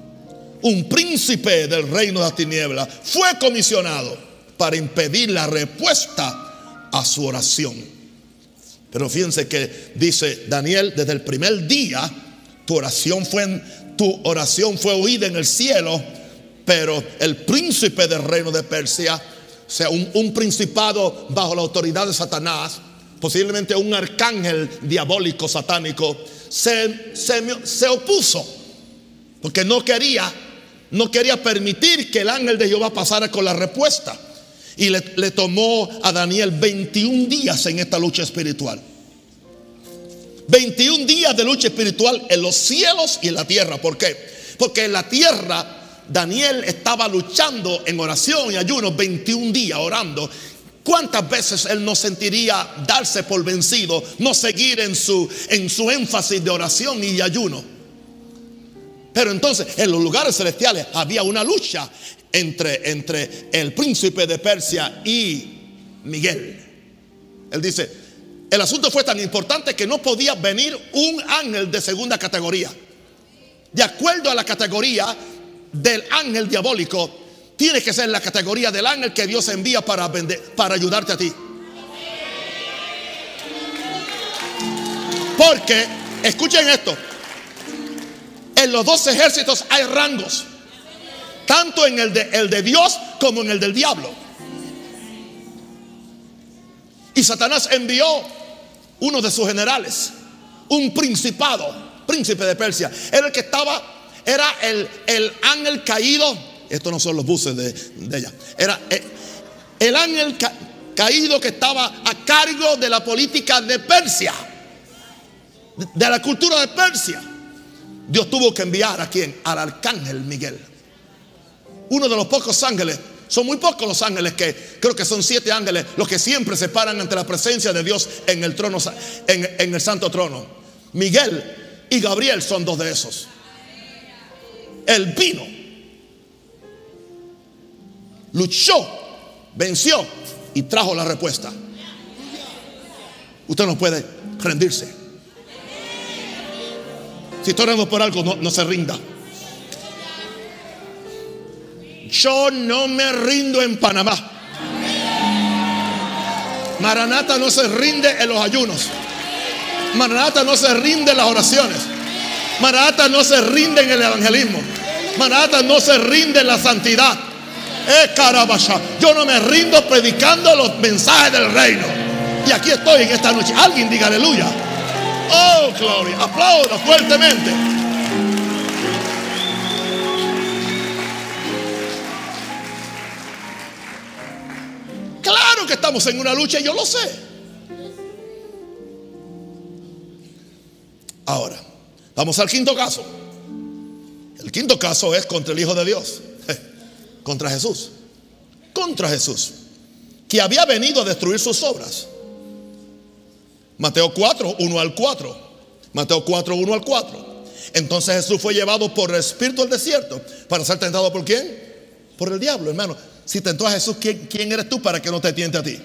Speaker 1: Un príncipe del reino de las tinieblas fue comisionado para impedir la respuesta a su oración. Pero fíjense que dice Daniel, desde el primer día, tu oración fue, tu oración fue oída en el cielo, pero el príncipe del reino de Persia, o sea, un, principado bajo la autoridad de Satanás, posiblemente un arcángel diabólico satánico, se, se, opuso, porque no quería, no quería permitir que el ángel de Jehová pasara con la respuesta. Y le, le, tomó a Daniel 21 días en esta lucha espiritual. 21 días de lucha espiritual en los cielos y en la tierra. ¿Por qué? Porque en la tierra Daniel estaba luchando en oración y ayuno 21 días orando. ¿Cuántas veces él no sentiría darse por vencido, no seguir en su, en su énfasis de oración y ayuno? Pero entonces en los lugares celestiales había una lucha entre, entre el príncipe de Persia y Miguel. Él dice, el asunto fue tan importante que no podía venir un ángel de segunda categoría. De acuerdo a la categoría del ángel diabólico, tiene que ser la categoría del ángel que Dios envía para, ayudarte a ti. Porque, escuchen esto, en los dos ejércitos hay rangos, tanto en el de, el de Dios como en el del diablo. Y Satanás envió uno de sus generales, un principado, príncipe de Persia, era el que estaba, era el, el ángel caído, estos no son los buses de, ella, era el, el ángel caído que estaba a cargo de la política de Persia, de la cultura de Persia. Dios tuvo que enviar a quien? Al arcángel Miguel. Uno de los pocos ángeles. Son muy pocos los ángeles que creo que son siete ángeles los que siempre se paran ante la presencia de Dios en el trono, en, el santo trono. Miguel y Gabriel son dos de esos. Él vino, luchó, venció y trajo la respuesta. Usted no puede rendirse. Si está orando por algo, no, se rinda. Yo no me rindo en Panamá. Maranata no se rinde en los ayunos. Maranata no se rinde en las oraciones. Maranata no se rinde en el evangelismo. Maranata no se rinde en la santidad. Eh, Yo no me rindo predicando los mensajes del reino. Y aquí estoy en esta noche. Alguien diga aleluya. Oh, gloria. Aplauda fuertemente. Claro que estamos en una lucha, yo lo sé. Ahora, vamos al quinto caso. El quinto caso es contra el Hijo de Dios, contra Jesús, contra Jesús, que había venido a destruir sus obras. Mateo 4, 1 al 4. Mateo 4, 1 al 4. Entonces Jesús fue llevado por el Espíritu al desierto para ser tentado por quién? Por el diablo, hermano. Si tentó a Jesús, ¿quién, eres tú para que no te tiente a ti?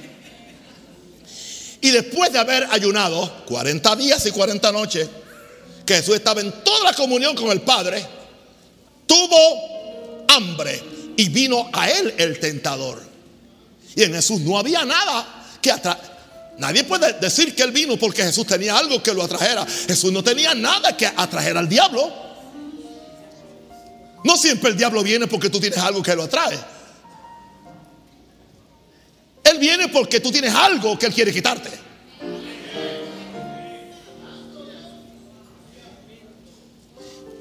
Speaker 1: Y después de haber ayunado 40 días y 40 noches, que Jesús estaba en toda la comunión con el Padre, tuvo hambre y vino a él el tentador. Y en Jesús no había nada que atraer Nadie puede decir que él vino porque Jesús tenía algo que lo atrajera. Jesús no tenía nada que atraer al diablo. No siempre el diablo viene porque tú tienes algo que lo atrae. Él viene porque tú tienes algo que Él quiere quitarte.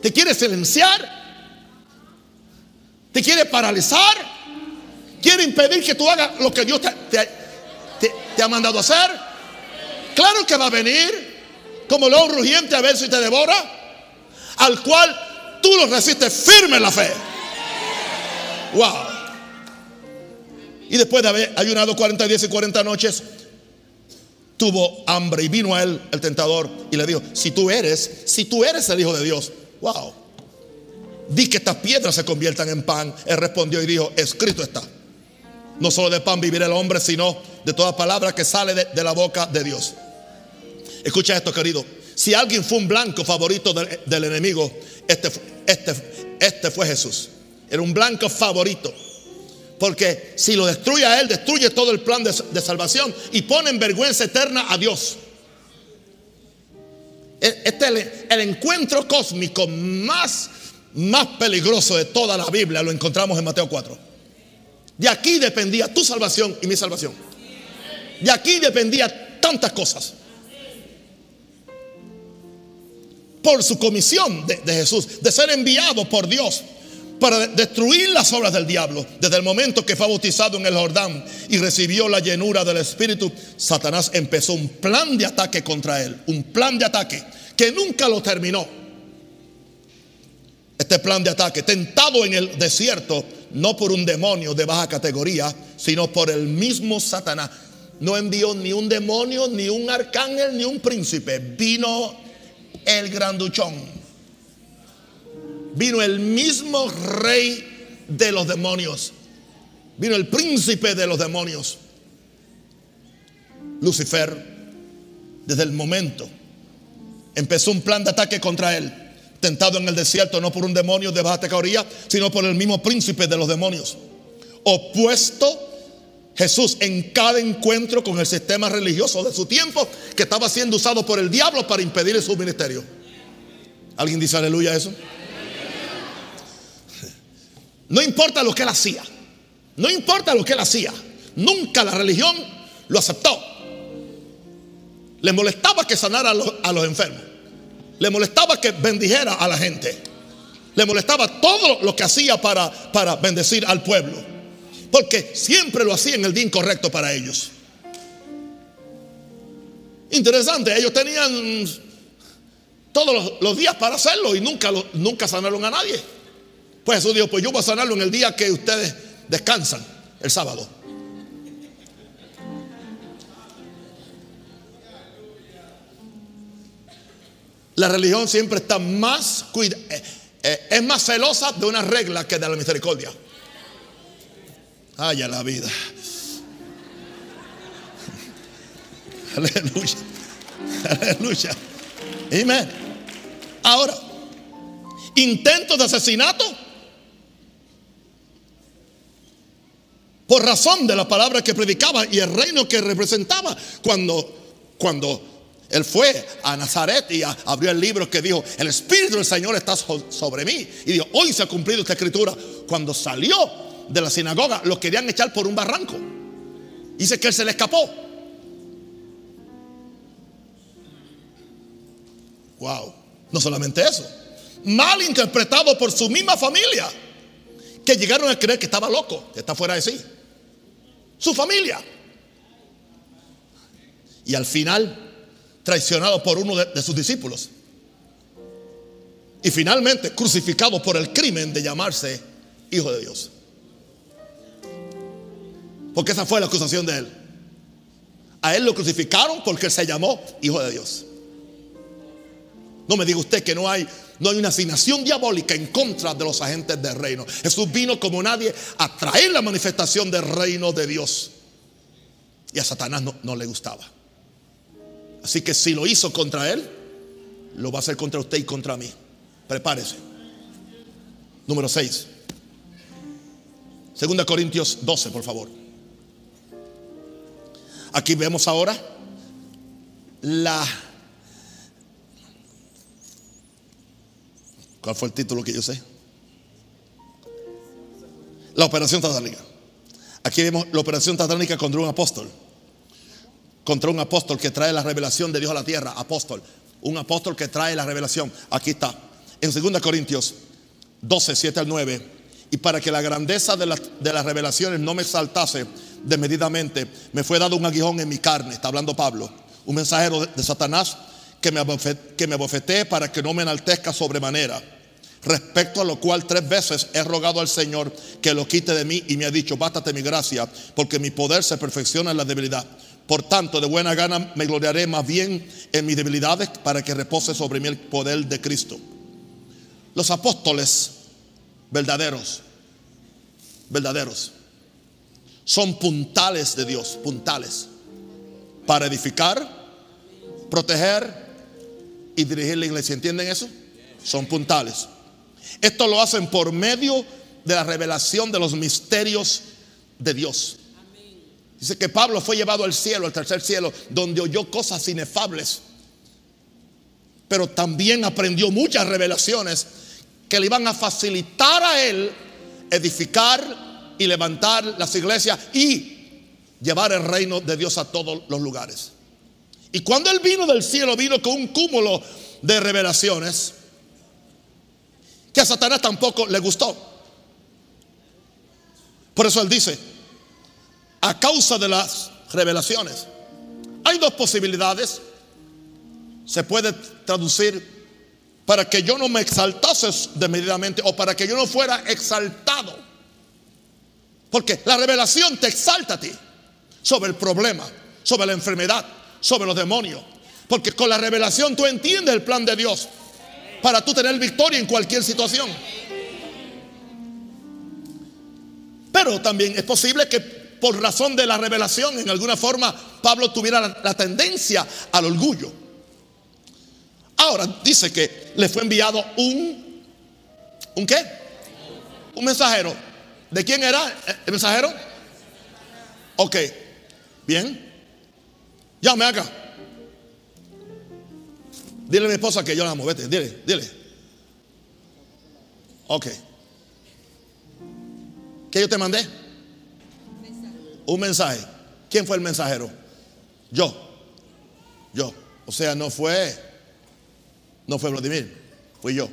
Speaker 1: Te quiere silenciar. Te quiere paralizar. Quiere impedir que tú hagas lo que Dios te, ha mandado hacer. Claro que va a venir como león rugiente a ver si te devora. Al cual tú lo resistes firme en la fe. Wow. Y después de haber ayunado 40 días y 40 noches, tuvo hambre y vino a él el tentador y le dijo, si tú eres, si tú eres el Hijo de Dios, wow, di que estas piedras se conviertan en pan. Él respondió y dijo, escrito está, no solo de pan vivirá el hombre, sino de toda palabra que sale de, la boca de Dios. Escucha esto, querido. Si alguien fue un blanco favorito del, del enemigo, este, este, este fue Jesús. Era un blanco favorito. Porque si lo destruye a él, destruye todo el plan de, salvación y pone en vergüenza eterna a Dios. E, este es el, encuentro cósmico más, más peligroso de toda la Biblia. Lo encontramos en Mateo 4. De aquí dependía tu salvación y mi salvación. De aquí dependía tantas cosas. Por su comisión de Jesús, de ser enviado por Dios para destruir las obras del diablo. Desde el momento que fue bautizado en el Jordán y recibió la llenura del Espíritu, Satanás empezó un plan de ataque contra él. Un plan de ataque que nunca lo terminó. Este plan de ataque, tentado en el desierto, no por un demonio de baja categoría, sino por el mismo Satanás. No envió ni un demonio, ni un arcángel, ni un príncipe. Vino el granduchón vino el mismo rey de los demonios. Vino el príncipe de los demonios. Lucifer, desde el momento, empezó un plan de ataque contra él. Tentado en el desierto, no por un demonio de baja categoría, sino por el mismo príncipe de los demonios. Opuesto Jesús en cada encuentro con el sistema religioso de su tiempo que estaba siendo usado por el diablo para impedir su ministerio. ¿Alguien dice aleluya a eso? No importa lo que él hacía. No importa lo que él hacía. Nunca la religión lo aceptó. Le molestaba que sanara a los, enfermos. Le molestaba que bendijera a la gente. Le molestaba todo lo que hacía para, para bendecir al pueblo. Porque siempre lo hacía en el día incorrecto para ellos. Interesante, ellos tenían todos los, días para hacerlo y nunca, nunca sanaron a nadie. Pues Jesús dijo, pues yo voy a sanarlo en el día que ustedes descansan, el sábado. La religión siempre está más eh, eh, es más celosa de una regla que de la misericordia. Ay, a la vida. Aleluya. Aleluya. Amén. Ahora, intentos de asesinato razón de la palabra que predicaba y el reino que representaba cuando, cuando él fue a Nazaret y abrió el libro que dijo, el Espíritu del Señor está sobre mí. Y dijo, hoy se ha cumplido esta escritura. Cuando salió de la sinagoga, lo querían echar por un barranco. Dice que él se le escapó. Wow. No solamente eso. Mal interpretado por su misma familia. Que llegaron a creer que estaba loco, está fuera de sí su familia. Y al final, traicionado por uno de, sus discípulos. Y finalmente, crucificado por el crimen de llamarse Hijo de Dios. Porque esa fue la acusación de él. A él lo crucificaron porque se llamó Hijo de Dios. No me diga usted que no hay, no hay una asignación diabólica en contra de los agentes del reino. Jesús vino como nadie a traer la manifestación del reino de Dios. Y a Satanás no, no le gustaba. Así que si lo hizo contra él, lo va a hacer contra usted y contra mí. Prepárese. Número 6. Segunda Corintios 12, por favor. Aquí vemos ahora la ¿Cuál fue el título que yo sé? La operación satánica. Aquí vemos la operación satánica contra un apóstol. Contra un apóstol que trae la revelación de Dios a la tierra. Apóstol. Un apóstol que trae la revelación. Aquí está. En 2 Corintios 12, 7 al 9. Y para que la grandeza de, de las revelaciones no me exaltase desmedidamente, me fue dado un aguijón en mi carne. Está hablando Pablo. Un mensajero de, Satanás que me, que me para que no me enaltezca sobremanera respecto a lo cual tres veces he rogado al Señor que lo quite de mí y me ha dicho, bástate mi gracia, porque mi poder se perfecciona en la debilidad. Por tanto, de buena gana me gloriaré más bien en mis debilidades para que repose sobre mí el poder de Cristo. Los apóstoles verdaderos, verdaderos, son puntales de Dios, puntales, para edificar, proteger y dirigir la iglesia. ¿Entienden eso? Son puntales. Esto lo hacen por medio de la revelación de los misterios de Dios. Dice que Pablo fue llevado al cielo, al tercer cielo, donde oyó cosas inefables. Pero también aprendió muchas revelaciones que le iban a facilitar a él edificar y levantar las iglesias y llevar el reino de Dios a todos los lugares. Y cuando él vino del cielo, vino con un cúmulo de revelaciones que a Satanás tampoco le gustó. Por eso él dice, a causa de las revelaciones, hay dos posibilidades. Se puede traducir para que yo no me exaltase desmedidamente o para que yo no fuera exaltado. Porque la revelación te exalta a ti sobre el problema, sobre la enfermedad, sobre los demonios. Porque con la revelación tú entiendes el plan de Dios para tú tener victoria en cualquier situación. Pero también es posible que por razón de la revelación, en alguna forma, Pablo tuviera la, tendencia al orgullo. Ahora dice que le fue enviado un, ¿un qué? Un mensajero. ¿De quién era el mensajero? Ok, bien. Llame acá. Dile a mi esposa que yo la amo. Vete, dile, dile. Ok. ¿Qué yo te mandé? Un mensaje. ¿Quién fue el mensajero? Yo. Yo. O sea, no fue. No fue Vladimir. Fui yo.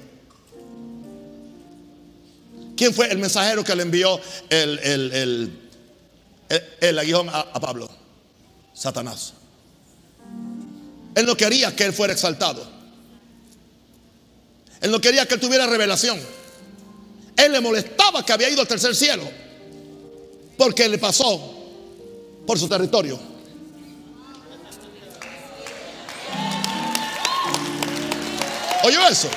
Speaker 1: ¿Quién fue el mensajero que le envió el, el, el, aguijón a Pablo? Satanás. Él no quería que él fuera exaltado. Él no quería que él tuviera revelación. Él le molestaba que había ido al tercer cielo. Porque le pasó por su territorio. ¿Oyó eso?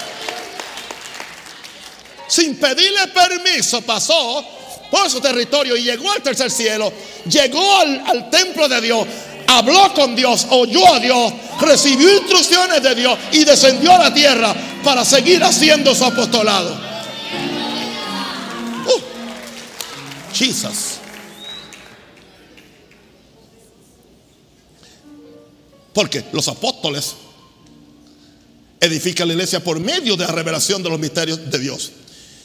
Speaker 1: Sin pedirle permiso pasó por su territorio y llegó al tercer cielo. Llegó al templo de Dios habló con Dios, oyó a Dios, recibió instrucciones de Dios y descendió a la tierra para seguir haciendo su apostolado. Uh. Porque los apóstoles edifican la iglesia por medio de la revelación de los misterios de Dios.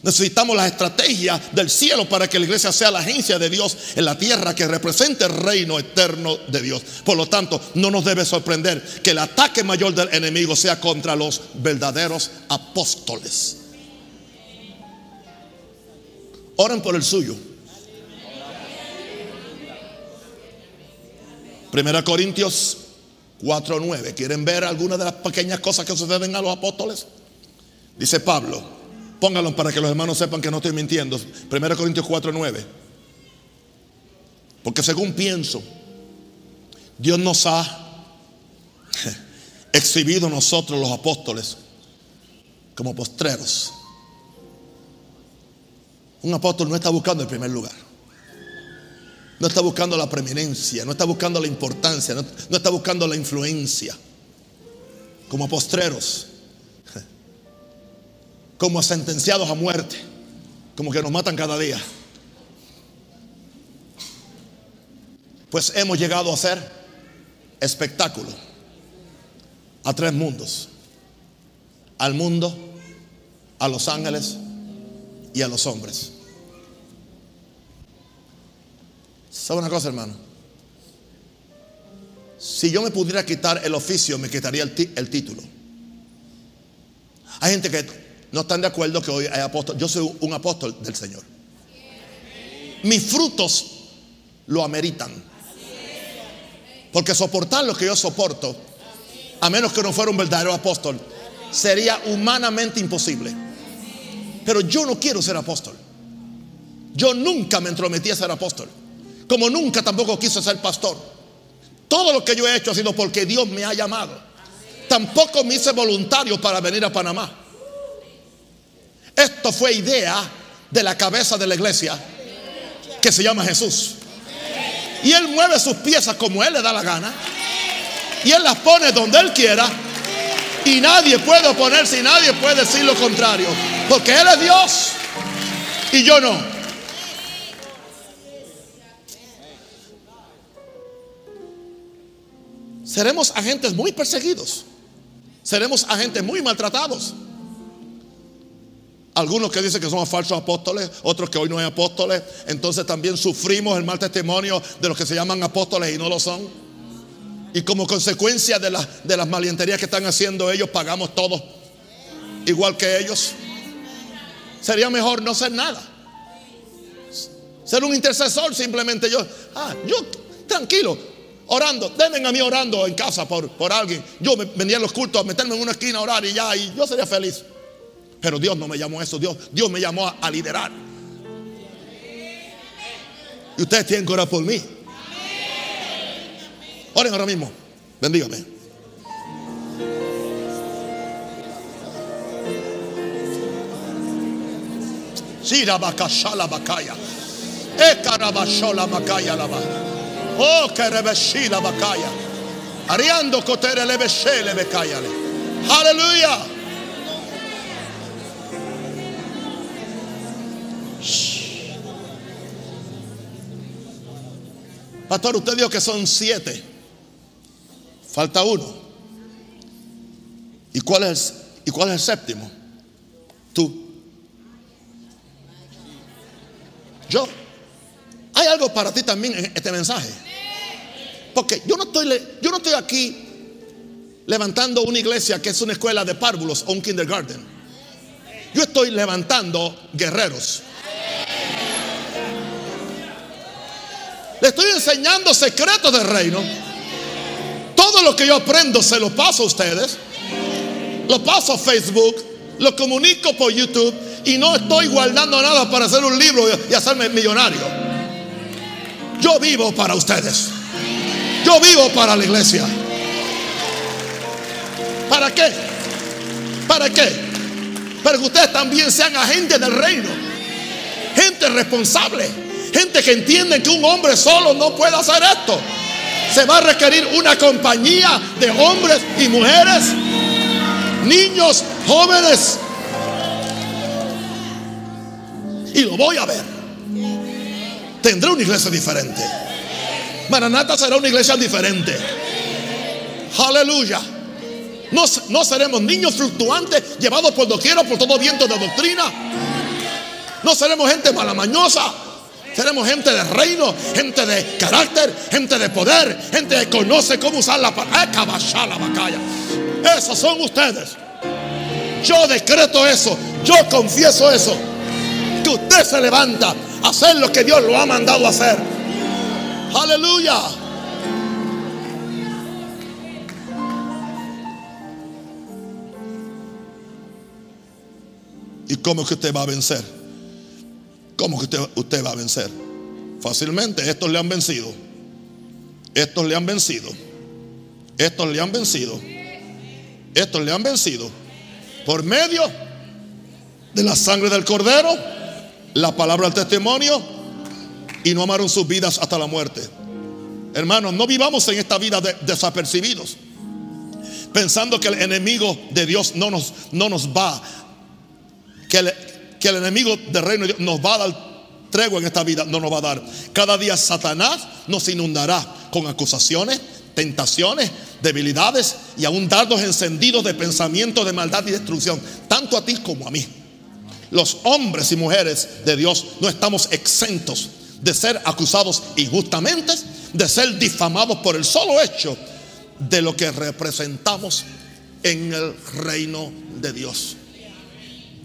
Speaker 1: Necesitamos la estrategia del cielo para que la iglesia sea la agencia de Dios en la tierra que represente el reino eterno de Dios. Por lo tanto, no nos debe sorprender que el ataque mayor del enemigo sea contra los verdaderos apóstoles. Oren por el suyo. Primera Corintios 4:9. ¿Quieren ver algunas de las pequeñas cosas que suceden a los apóstoles? Dice Pablo. Pónganlo para que los hermanos sepan que no estoy mintiendo. 1 Corintios 4, 9. Porque según pienso, Dios nos ha exhibido nosotros los apóstoles como postreros. Un apóstol no está buscando el primer lugar. No está buscando la preeminencia, no está buscando la importancia, no, no está buscando la influencia. Como postreros como sentenciados a muerte, como que nos matan cada día. Pues hemos llegado a ser espectáculo a tres mundos. Al mundo, a los ángeles y a los hombres. ¿Sabe una cosa, hermano? Si yo me pudiera quitar el oficio, me quitaría el, el título. Hay gente que no están de acuerdo que hoy hay apóstol. Yo soy un apóstol del Señor. Mis frutos lo ameritan. Porque soportar lo que yo soporto, a menos que no fuera un verdadero apóstol, sería humanamente imposible. Pero yo no quiero ser apóstol. Yo nunca me entrometí a ser apóstol. Como nunca tampoco quise ser pastor. Todo lo que yo he hecho ha sido porque Dios me ha llamado. Tampoco me hice voluntario para venir a Panamá. Esto fue idea de la cabeza de la iglesia que se llama Jesús. Y Él mueve sus piezas como Él le da la gana. Y Él las pone donde Él quiera. Y nadie puede oponerse y nadie puede decir lo contrario. Porque Él es Dios y yo no. Seremos agentes muy perseguidos. Seremos agentes muy maltratados. Algunos que dicen que somos falsos apóstoles, otros que hoy no hay apóstoles. Entonces también sufrimos el mal testimonio de los que se llaman apóstoles y no lo son. Y como consecuencia de, de las malienterías que están haciendo ellos, pagamos todo igual que ellos. Sería mejor no ser nada. Ser un intercesor simplemente yo, ah, yo tranquilo, orando, denme a mí orando en casa por, por alguien. Yo me vendía los cultos a meterme en una esquina a orar y ya, y yo sería feliz. Pero Dios no me llamó a eso, Dios, Dios me llamó a, liderar. Y ustedes tienen que orar por mí. Oren ahora mismo. Bendígame. Shira bakashala bakaya. E karabashola bakaya lava. Oh kerebeshila bakaya. Ariando kotere Pastor, usted dijo que son siete. Falta uno. ¿Y cuál es, y cuál es el séptimo? Tú. Yo. Hay algo para ti también en este mensaje. Porque yo no estoy, yo no estoy aquí levantando una iglesia que es una escuela de párvulos o un kindergarten. Yo estoy levantando guerreros. Le estoy enseñando secretos del reino. Todo lo que yo aprendo se lo paso a ustedes. Lo paso a Facebook. Lo comunico por YouTube. Y no estoy guardando nada para hacer un libro y hacerme millonario. Yo vivo para ustedes. Yo vivo para la iglesia. ¿Para qué? ¿Para qué? Para que ustedes también sean agentes del reino. Gente responsable. Gente que entiende que un hombre solo no puede hacer esto. Se va a requerir una compañía de hombres y mujeres, niños, jóvenes. Y lo voy a ver. Tendré una iglesia diferente. Maranata será una iglesia diferente. Aleluya. No, no, seremos niños fluctuantes llevados por doquiera por todo viento de doctrina. No seremos gente malamañosa. Seremos gente de reino, gente de carácter, gente de poder, gente que conoce cómo usar la palabra. Esos son ustedes. Yo decreto eso, yo confieso eso. Que usted se levanta a hacer lo que Dios lo ha mandado a hacer. Aleluya. ¿Y cómo es que usted va a vencer? ¿Cómo que usted, va a vencer? Fácilmente, estos le han vencido. Estos le han vencido. Estos le han vencido. Estos le han vencido. Por medio de la sangre del cordero, la palabra del testimonio y no amaron sus vidas hasta la muerte. Hermanos, no vivamos en esta vida desapercibidos, pensando que el enemigo de Dios no nos, no nos va, que, que el enemigo del reino de Dios nos va a dar tregua en esta vida, no nos va a dar. Cada día Satanás nos inundará con acusaciones, tentaciones, debilidades y aún dardos encendidos de pensamiento de maldad y destrucción, tanto a ti como a mí. Los hombres y mujeres de Dios no estamos exentos de ser acusados injustamente, de ser difamados por el solo hecho de lo que representamos en el reino de Dios.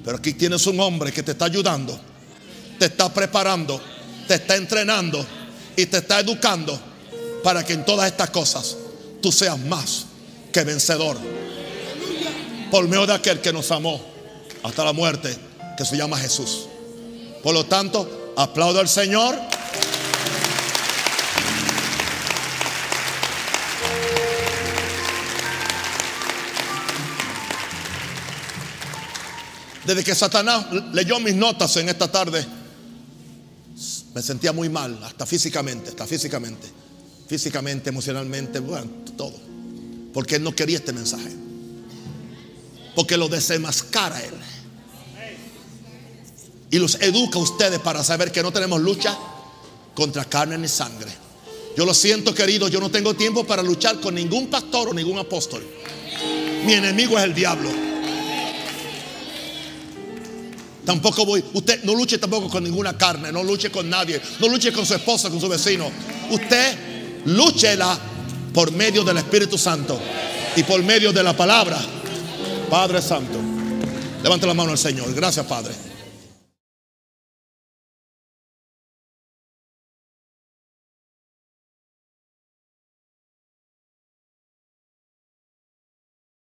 Speaker 1: Pero aquí tienes un hombre que te está ayudando, te está preparando, te está entrenando y te está educando para que en todas estas cosas tú seas más que vencedor. Por medio de aquel que nos amó hasta la muerte, que se llama Jesús. Por lo tanto, aplaudo al Señor. Desde que Satanás leyó mis notas en esta tarde, me sentía muy mal, hasta físicamente, hasta físicamente, físicamente, emocionalmente, bueno, todo. Porque él no quería este mensaje. Porque lo desenmascara él. Y los educa a ustedes para saber que no tenemos lucha contra carne ni sangre. Yo lo siento, querido, yo no tengo tiempo para luchar con ningún pastor o ningún apóstol. Mi enemigo es el diablo. Tampoco voy, usted no luche tampoco con ninguna carne, no luche con nadie, no luche con su esposa, con su vecino. Usted lúchela por medio del Espíritu Santo y por medio de la palabra. Padre Santo, levante la mano al Señor. Gracias, Padre.